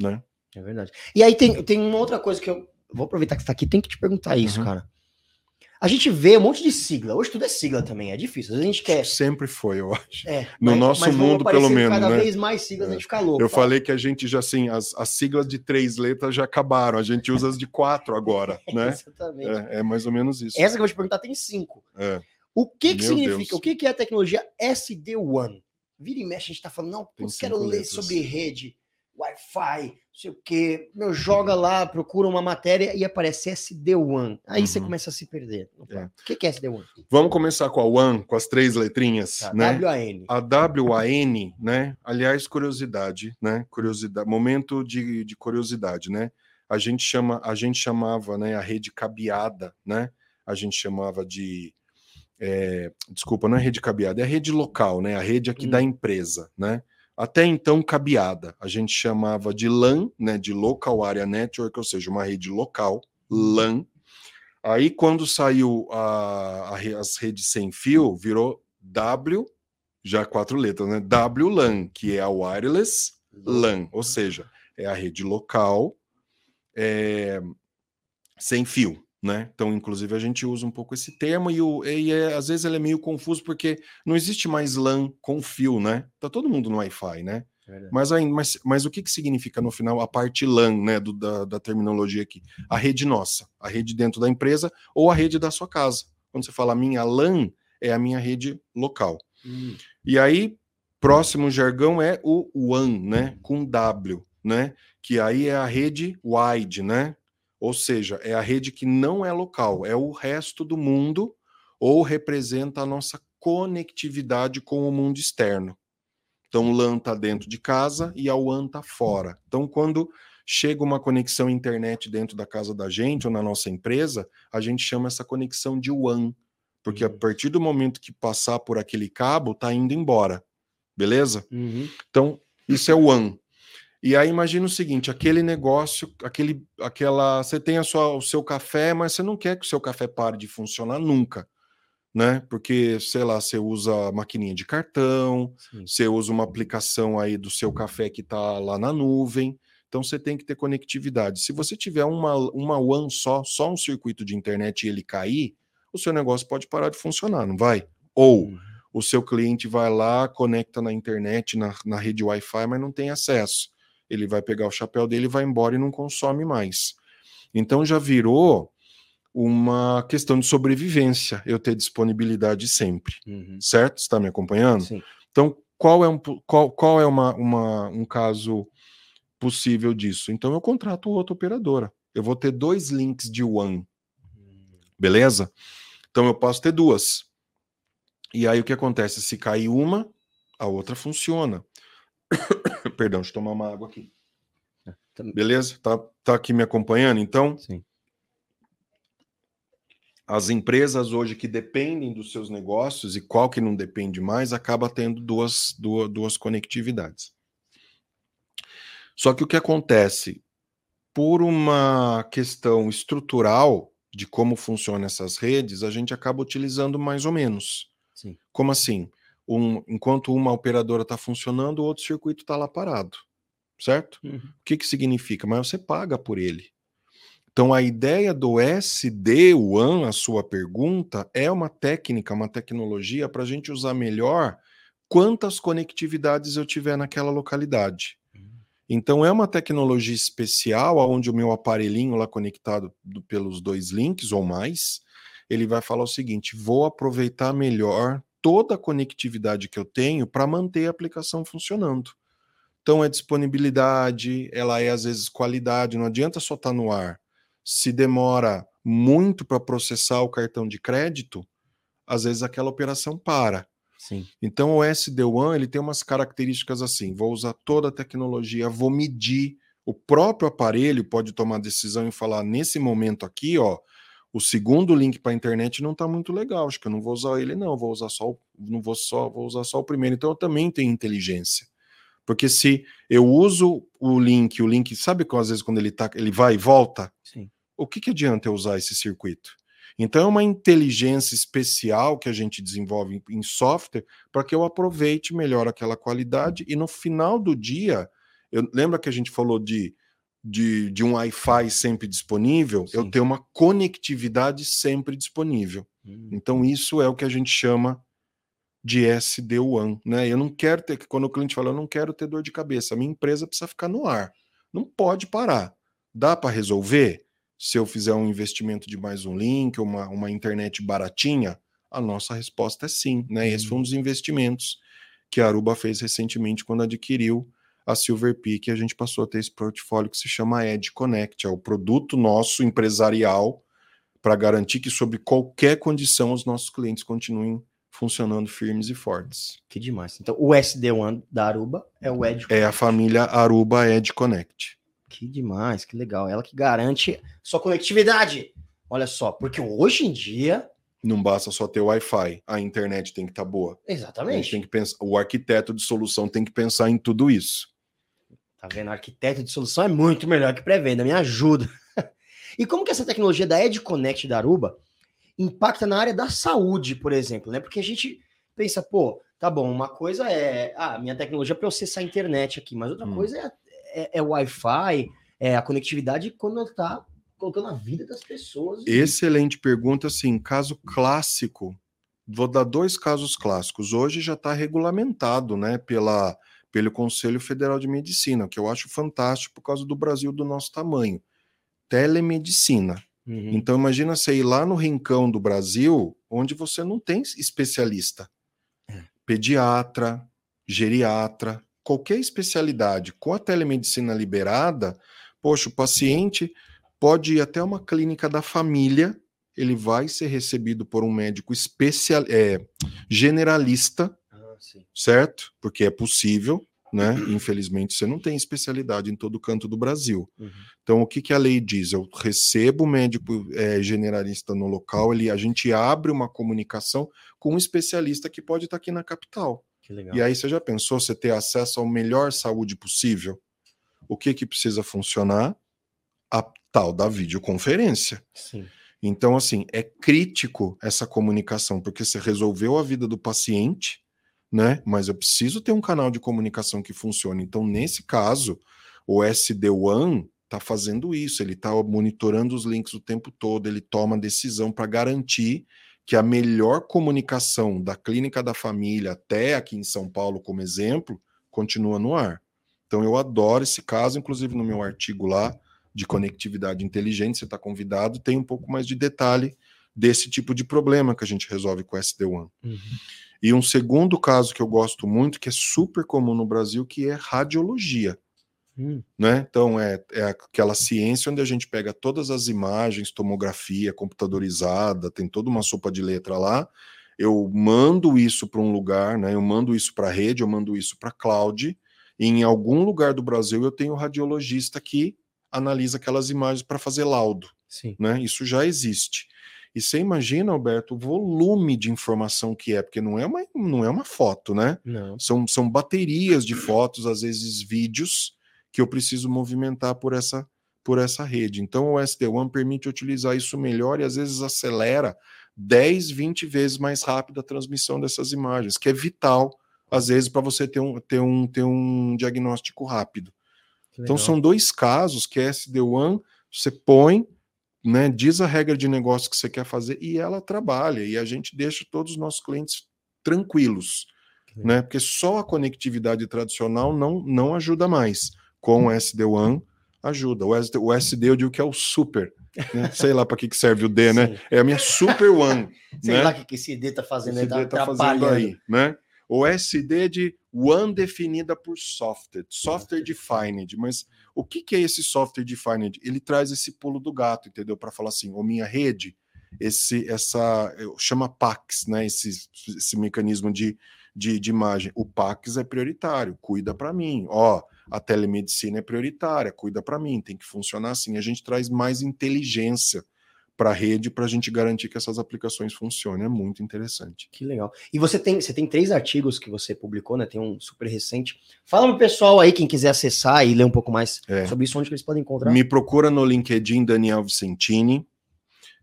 né? É verdade. E aí tem, tem uma outra coisa que eu vou aproveitar que você está aqui, tem que te perguntar isso, uhum. cara. A gente vê um monte de sigla. Hoje tudo é sigla também, é difícil. A gente quer. Sempre foi, eu acho. É, no mas, nosso mas mundo, pelo menos. Cada né? vez mais siglas, é. a gente fica louco. Eu falei que a gente já, assim, as, as siglas de três letras já acabaram. A gente usa as de quatro agora, <laughs> né? Exatamente. É, é, mais ou menos isso. Essa que eu vou te perguntar tem cinco. É. O que, que significa? Deus. O que, que é a tecnologia SD-WAN? Vira e mexe, a gente está falando, não, putz, quero ler letras. sobre rede. Wi-Fi, sei o quê. Meu, joga lá, procura uma matéria e aparece SD1. Aí uhum. você começa a se perder. É. O que é SD1? Vamos começar com a WAN, com as três letrinhas, tá, né? WAN. A WAN, né? Aliás, curiosidade, né? Curiosidade, momento de, de curiosidade, né? A gente chama, a gente chamava, né, a rede cabeada, né? A gente chamava de é, desculpa, não é rede cabeada, é a rede local, né? A rede aqui hum. da empresa, né? Até então, cabeada. A gente chamava de LAN, né, de Local Area Network, ou seja, uma rede local, LAN. Aí, quando saiu a, a, as redes sem fio, virou W, já quatro letras, né? WLAN, que é a Wireless LAN, ou seja, é a rede local é, sem fio né? Então, inclusive, a gente usa um pouco esse termo e, o, e é, às vezes ele é meio confuso porque não existe mais LAN com fio, né? Tá todo mundo no Wi-Fi, né? mas, mas, mas o que, que significa no final a parte LAN, né, do, da, da terminologia aqui? A rede nossa, a rede dentro da empresa ou a rede da sua casa. Quando você fala minha LAN, é a minha rede local. Hum. E aí, próximo jargão é o WAN, né, com W, né, que aí é a rede wide, né, ou seja, é a rede que não é local, é o resto do mundo ou representa a nossa conectividade com o mundo externo. Então, o LAN está dentro de casa e a WAN está fora. Então, quando chega uma conexão internet dentro da casa da gente ou na nossa empresa, a gente chama essa conexão de WAN, porque uhum. a partir do momento que passar por aquele cabo, está indo embora. Beleza? Uhum. Então, isso é o WAN. E aí imagina o seguinte, aquele negócio, aquele, aquela, você tem a sua, o seu café, mas você não quer que o seu café pare de funcionar nunca, né? Porque, sei lá, você usa maquininha de cartão, Sim. você usa uma aplicação aí do seu café que está lá na nuvem, então você tem que ter conectividade. Se você tiver uma, uma WAN só, só um circuito de internet e ele cair, o seu negócio pode parar de funcionar, não vai? Ou uhum. o seu cliente vai lá, conecta na internet, na, na rede Wi-Fi, mas não tem acesso. Ele vai pegar o chapéu dele, vai embora e não consome mais. Então já virou uma questão de sobrevivência, eu ter disponibilidade sempre, uhum. certo? Está me acompanhando? Sim. Então, qual é, um, qual, qual é uma, uma, um caso possível disso? Então, eu contrato outra operadora. Eu vou ter dois links de One, beleza? Então, eu posso ter duas. E aí, o que acontece? Se cair uma, a outra funciona. <coughs> Perdão, deixa eu tomar uma água aqui. Beleza? Tá, tá aqui me acompanhando, então? Sim as empresas hoje que dependem dos seus negócios e qual que não depende mais, acaba tendo duas, duas, duas conectividades. Só que o que acontece? Por uma questão estrutural de como funcionam essas redes, a gente acaba utilizando mais ou menos. Sim. Como assim? Um, enquanto uma operadora está funcionando, o outro circuito está lá parado. Certo? Uhum. O que, que significa? Mas você paga por ele. Então, a ideia do SD-WAN, a sua pergunta, é uma técnica, uma tecnologia para a gente usar melhor quantas conectividades eu tiver naquela localidade. Hum. Então, é uma tecnologia especial, onde o meu aparelhinho lá conectado do, pelos dois links ou mais, ele vai falar o seguinte: vou aproveitar melhor toda a conectividade que eu tenho para manter a aplicação funcionando. Então, é disponibilidade, ela é às vezes qualidade, não adianta só estar tá no ar se demora muito para processar o cartão de crédito, às vezes aquela operação para. Sim. Então o SD1 ele tem umas características assim: vou usar toda a tecnologia, vou medir. O próprio aparelho pode tomar decisão e falar nesse momento aqui, ó, o segundo link para a internet não está muito legal, acho que eu não vou usar ele não, vou usar só, o, não vou só, vou usar só o primeiro. Então eu também tenho inteligência. Porque se eu uso o link, o link, sabe que às vezes quando ele tá, ele vai e volta? Sim. O que, que adianta eu usar esse circuito? Então é uma inteligência especial que a gente desenvolve em software para que eu aproveite melhor aquela qualidade e no final do dia, eu lembra que a gente falou de de, de um Wi-Fi sempre disponível, Sim. eu tenho uma conectividade sempre disponível. Hum. Então, isso é o que a gente chama de SD-WAN, né? Eu não quero ter, quando o cliente fala, eu não quero ter dor de cabeça, a minha empresa precisa ficar no ar, não pode parar. Dá para resolver? Se eu fizer um investimento de mais um link, uma, uma internet baratinha, a nossa resposta é sim, né? Esse foi um uhum. dos investimentos que a Aruba fez recentemente quando adquiriu a Silver Peak, a gente passou a ter esse portfólio que se chama Edge Connect, é o produto nosso empresarial para garantir que sob qualquer condição os nossos clientes continuem funcionando firmes e fortes. Que demais. Então, o SD-WAN da Aruba é o Edge Connect. É a família Aruba Edge Connect. Que demais, que legal. Ela que garante sua conectividade. Olha só, porque hoje em dia. Não basta só ter Wi-Fi, a internet tem que estar tá boa. Exatamente. tem que pensar, o arquiteto de solução tem que pensar em tudo isso. Tá vendo? Arquiteto de solução é muito melhor que pré-venda, me ajuda. <laughs> e como que essa tecnologia da Edge Connect da Aruba impacta na área da saúde, por exemplo, né? Porque a gente pensa, pô, tá bom, uma coisa é, ah, minha tecnologia é para eu acessar a internet aqui, mas outra hum. coisa é, é, é Wi-Fi, é a conectividade quando está colocando a vida das pessoas. Excelente pergunta, assim, caso clássico. Vou dar dois casos clássicos. Hoje já está regulamentado, né, pela, pelo Conselho Federal de Medicina, que eu acho fantástico por causa do Brasil do nosso tamanho. Telemedicina. Uhum. Então imagina você ir lá no rincão do Brasil, onde você não tem especialista. É. Pediatra, geriatra, qualquer especialidade com a telemedicina liberada, poxa, o paciente pode ir até uma clínica da família, ele vai ser recebido por um médico especial, é, generalista, ah, certo? Porque é possível, né? Infelizmente, você não tem especialidade em todo canto do Brasil. Uhum. Então, o que, que a lei diz? Eu recebo o médico é, generalista no local, ele, a gente abre uma comunicação com um especialista que pode estar aqui na capital. E aí, você já pensou você ter acesso ao melhor saúde possível? O que, que precisa funcionar? A tal da videoconferência. Sim. Então, assim, é crítico essa comunicação, porque você resolveu a vida do paciente né? Mas eu preciso ter um canal de comunicação que funcione. Então, nesse caso, o SD-WAN está fazendo isso, ele está monitorando os links o tempo todo, ele toma decisão para garantir que a melhor comunicação da clínica da família até aqui em São Paulo, como exemplo, continua no ar. Então eu adoro esse caso, inclusive no meu artigo lá de conectividade inteligente, você está convidado, tem um pouco mais de detalhe desse tipo de problema que a gente resolve com o SD-WAN. Uhum. E um segundo caso que eu gosto muito, que é super comum no Brasil, que é radiologia. Hum. Né? Então, é, é aquela ciência onde a gente pega todas as imagens, tomografia computadorizada, tem toda uma sopa de letra lá. Eu mando isso para um lugar, né? eu mando isso para a rede, eu mando isso para a cloud. E em algum lugar do Brasil eu tenho um radiologista que analisa aquelas imagens para fazer laudo. Sim. Né? Isso já existe. E você imagina, Alberto, o volume de informação que é, porque não é uma, não é uma foto, né? Não. São, são baterias de fotos, às vezes vídeos, que eu preciso movimentar por essa, por essa rede. Então o SD-WAN permite utilizar isso melhor e às vezes acelera 10, 20 vezes mais rápido a transmissão dessas imagens, que é vital, às vezes, para você ter um, ter, um, ter um diagnóstico rápido. Então são dois casos que SD-WAN, você põe, né, diz a regra de negócio que você quer fazer e ela trabalha e a gente deixa todos os nossos clientes tranquilos, né? Porque só a conectividade tradicional não não ajuda mais. Com o SD-WAN ajuda. O SD, o SD eu digo que é o super. Né? <laughs> Sei lá para que, que serve o D, né? É a minha super WAN. <laughs> Sei né? lá o que, que esse D tá fazendo, esse D tá fazendo aí, né? O SD de WAN definida por software, software defined. Mas o que, que é esse software defined? Ele traz esse pulo do gato, entendeu? Para falar assim, o minha rede, esse, essa, chama PAX, né? Esse, esse mecanismo de, de, de imagem. O PAX é prioritário, cuida para mim. Ó, a telemedicina é prioritária, cuida para mim, tem que funcionar assim. A gente traz mais inteligência para a rede para a gente garantir que essas aplicações funcionem. É muito interessante. Que legal. E você tem, você tem três artigos que você publicou, né? Tem um super recente. Fala pro pessoal aí, quem quiser acessar e ler um pouco mais é. sobre isso, onde eles podem encontrar. Me procura no LinkedIn Daniel Vicentini.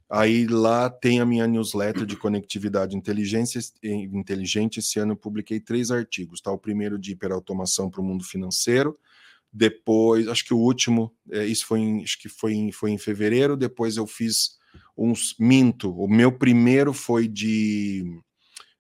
Aí lá tem a minha newsletter de conectividade inteligência, inteligente. Esse ano eu publiquei três artigos. Tá? O primeiro de hiperautomação para o mundo financeiro. Depois, acho que o último, é, isso foi em, acho que foi em, foi em fevereiro. Depois eu fiz uns minto. O meu primeiro foi de,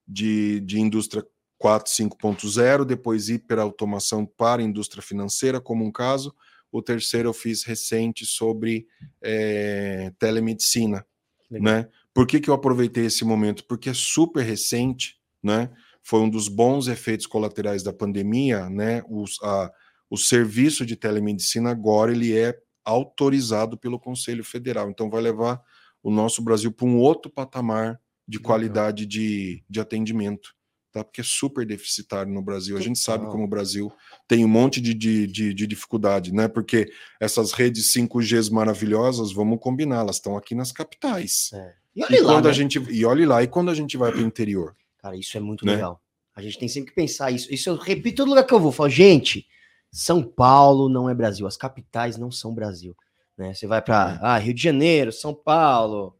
de, de indústria 4, 5.0, depois hiperautomação para indústria financeira, como um caso. O terceiro eu fiz recente sobre é, telemedicina. Né? Por que, que eu aproveitei esse momento? Porque é super recente, né? Foi um dos bons efeitos colaterais da pandemia, né? Os, a, o serviço de telemedicina agora ele é autorizado pelo Conselho Federal. Então vai levar o nosso Brasil para um outro patamar de qualidade de, de atendimento, tá? Porque é super deficitário no Brasil. A gente sabe como o Brasil tem um monte de, de, de, de dificuldade, né? Porque essas redes 5Gs maravilhosas, vamos combinar, elas estão aqui nas capitais. É. E, olhe e lá, quando né? a gente e olhe lá, e quando a gente vai para o interior? Cara, isso é muito né? legal. A gente tem sempre que pensar isso. Isso eu repito todo lugar que eu vou. Falo, gente, São Paulo não é Brasil. As capitais não são Brasil. Né? Você vai para é. ah, Rio de Janeiro, São Paulo,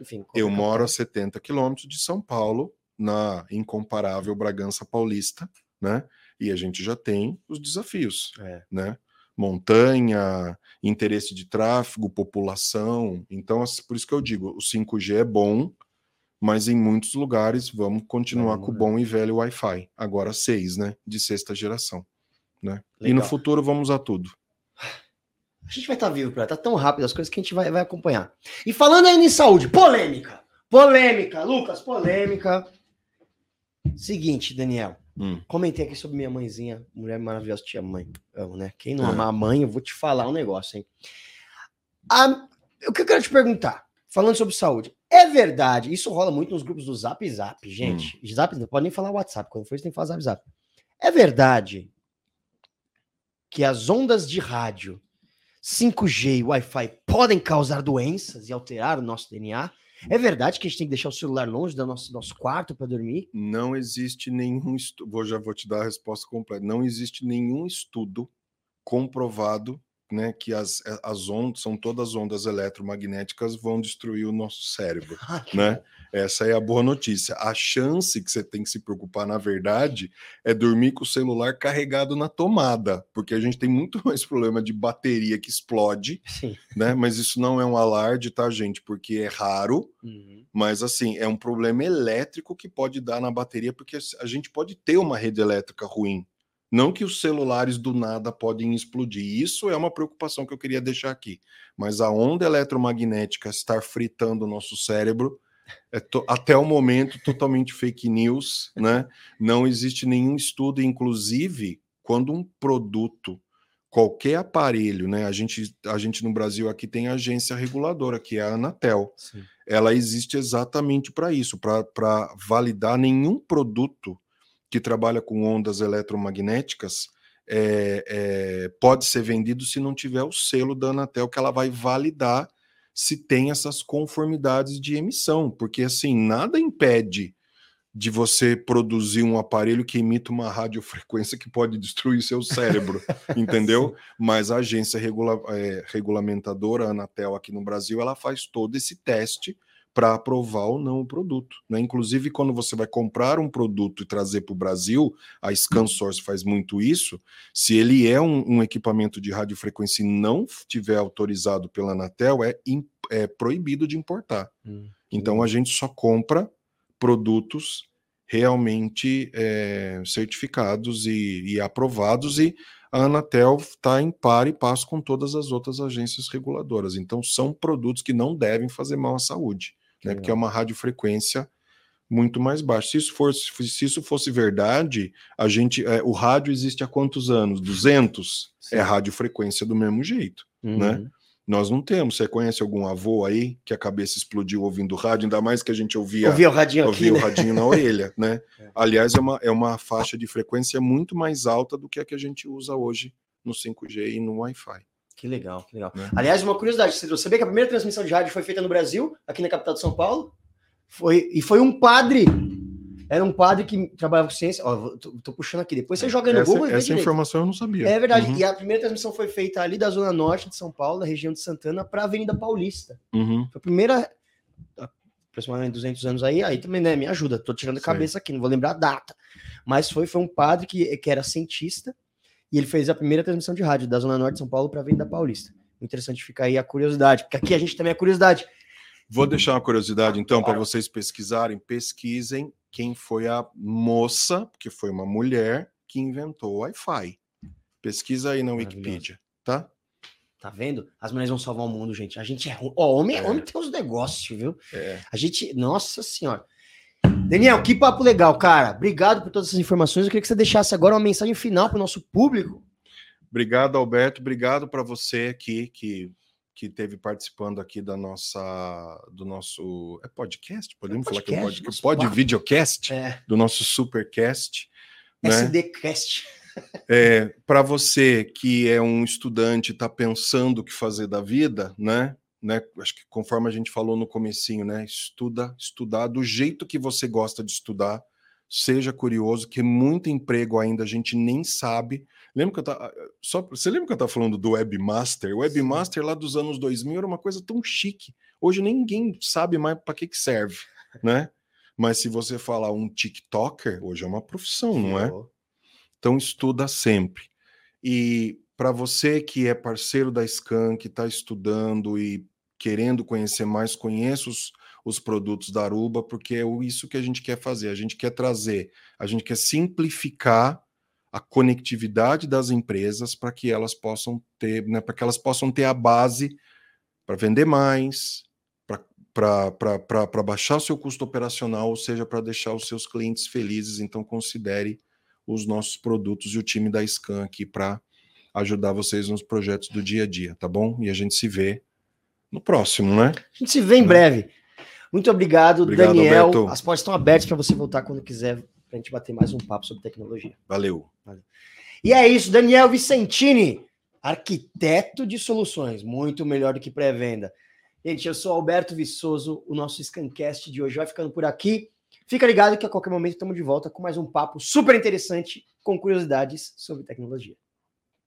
enfim. Eu moro a 70 quilômetros de São Paulo, na incomparável Bragança Paulista, né? E a gente já tem os desafios, é. né? Montanha, interesse de tráfego, população. Então, por isso que eu digo, o 5G é bom, mas em muitos lugares vamos continuar com o bom e velho Wi-Fi. Agora 6, né? De sexta geração. Né? E no futuro vamos usar tudo. A gente vai estar tá vivo para tá tão rápido as coisas que a gente vai, vai acompanhar. E falando ainda em saúde, polêmica. Polêmica, Lucas, polêmica. Seguinte, Daniel. Hum. Comentei aqui sobre minha mãezinha, mulher maravilhosa, tia mãe. Amo, né? Quem não é. amar a mãe, eu vou te falar um negócio, hein? A, o que eu quero te perguntar, falando sobre saúde, é verdade, isso rola muito nos grupos do Zap Zap, gente. Hum. Zap, não pode nem falar WhatsApp, quando for isso tem que falar Zap Zap. É verdade que as ondas de rádio 5G e Wi-Fi podem causar doenças e alterar o nosso DNA? É verdade que a gente tem que deixar o celular longe do nosso, nosso quarto para dormir? Não existe nenhum estudo, já vou te dar a resposta completa. Não existe nenhum estudo comprovado né, que as, as ondas são todas ondas eletromagnéticas vão destruir o nosso cérebro, ah, né? Essa é a boa notícia. A chance que você tem que se preocupar, na verdade, é dormir com o celular carregado na tomada, porque a gente tem muito <laughs> mais problema de bateria que explode, Sim. né? Mas isso não é um alarde, tá, gente? Porque é raro, uhum. mas assim, é um problema elétrico que pode dar na bateria, porque a gente pode ter uma rede elétrica ruim. Não que os celulares do nada podem explodir. Isso é uma preocupação que eu queria deixar aqui. Mas a onda eletromagnética estar fritando o nosso cérebro é to, até o momento totalmente fake news, né? Não existe nenhum estudo, inclusive quando um produto, qualquer aparelho, né? A gente, a gente no Brasil aqui tem agência reguladora, que é a Anatel. Sim. Ela existe exatamente para isso, para validar nenhum produto que trabalha com ondas eletromagnéticas é, é, pode ser vendido se não tiver o selo da Anatel, que ela vai validar se tem essas conformidades de emissão, porque assim, nada impede de você produzir um aparelho que emita uma radiofrequência que pode destruir seu cérebro, <laughs> entendeu? Mas a agência regula é, regulamentadora, a Anatel aqui no Brasil, ela faz todo esse teste para aprovar ou não o produto. Né? Inclusive, quando você vai comprar um produto e trazer para o Brasil, a ScanSource faz muito isso. Se ele é um, um, equipamento de radiofrequência e não tiver autorizado pela Anatel, é, é proibido de importar. Hum. Então, a gente só compra produtos realmente é, certificados e, e aprovados e a Anatel está em par e passo com todas as outras agências reguladoras. Então, são produtos que não devem fazer mal à saúde né? Porque é uma radiofrequência muito mais baixa. Se isso fosse, se isso fosse verdade, a gente, é, o rádio existe há quantos anos? 200? Sim. É radiofrequência do mesmo jeito, uhum. né? Nós não temos. Você conhece algum avô aí que a cabeça explodiu ouvindo rádio? Ainda mais que a gente ouvia, ouvia o radinho, ouvia aqui, o né? radinho na orelha, né? <laughs> É. Aliás, é uma, é uma faixa de frequência muito mais alta do que a que a gente usa hoje no 5G e no Wi-Fi. Que legal, que legal. Né? Aliás, uma curiosidade, você sabia que a primeira transmissão de rádio foi feita no Brasil, aqui na capital de São Paulo? Foi, e foi um padre. Era um padre que trabalhava com ciência. Ó, tô, tô puxando aqui. Depois você joga no essa, Google e Essa informação eu não sabia. É verdade. Uhum. E a primeira transmissão foi feita ali da Zona Norte de São Paulo, da região de Santana, para a Avenida Paulista. Uhum. Foi a primeira. Aproximadamente 200 anos aí. Aí também, né? Me ajuda. Tô tirando a cabeça aqui, não vou lembrar a data. Mas foi, foi um padre que, que era cientista e ele fez a primeira transmissão de rádio da Zona Norte de São Paulo para a Avenida Paulista. Interessante ficar aí a curiosidade, porque aqui a gente também é curiosidade. Vou deixar uma curiosidade, então, claro. para vocês pesquisarem. Pesquisem quem foi a moça, porque foi uma mulher, que inventou o Wi-Fi. Pesquisa aí na Wikipedia, tá? Tá vendo? As mulheres vão salvar o mundo, gente. A gente é ruim. Ó, homem, é. homem tem os negócios, viu? É. A gente. Nossa Senhora. Daniel, que papo legal, cara. Obrigado por todas essas informações. Eu queria que você deixasse agora uma mensagem final para o nosso público. Obrigado, Alberto. Obrigado para você aqui que que teve participando aqui da nossa do nosso é podcast, podemos é podcast, falar que é podcast, pode videocast é. do nosso supercast, né? SDcast. É, para você que é um estudante, está pensando o que fazer da vida, né? Né? Acho que conforme a gente falou no comecinho, né? Estuda, estudar do jeito que você gosta de estudar, seja curioso, que muito emprego ainda a gente nem sabe. Lembra que eu tava, só você lembra que eu estava falando do webmaster? O webmaster lá dos anos 2000 era uma coisa tão chique. Hoje ninguém sabe mais para que que serve, <laughs> né? Mas se você falar um TikToker, hoje é uma profissão, não é? Então estuda sempre. E para você que é parceiro da Scan, que está estudando e querendo conhecer mais, conheça os, os produtos da Aruba, porque é isso que a gente quer fazer. A gente quer trazer, a gente quer simplificar a conectividade das empresas para que elas possam ter, né, para que elas possam ter a base para vender mais, para baixar o seu custo operacional, ou seja, para deixar os seus clientes felizes. Então, considere os nossos produtos e o time da Scan aqui para ajudar vocês nos projetos do dia a dia, tá bom? E a gente se vê no próximo, né? A gente se vê em né? breve. Muito obrigado, obrigado Daniel. Alberto. As portas estão abertas para você voltar quando quiser, para a gente bater mais um papo sobre tecnologia. Valeu. Valeu. E é isso, Daniel Vicentini, arquiteto de soluções, muito melhor do que pré-venda. Gente, eu sou Alberto Viçoso, o nosso Scancast de hoje vai ficando por aqui. Fica ligado que a qualquer momento estamos de volta com mais um papo super interessante com curiosidades sobre tecnologia.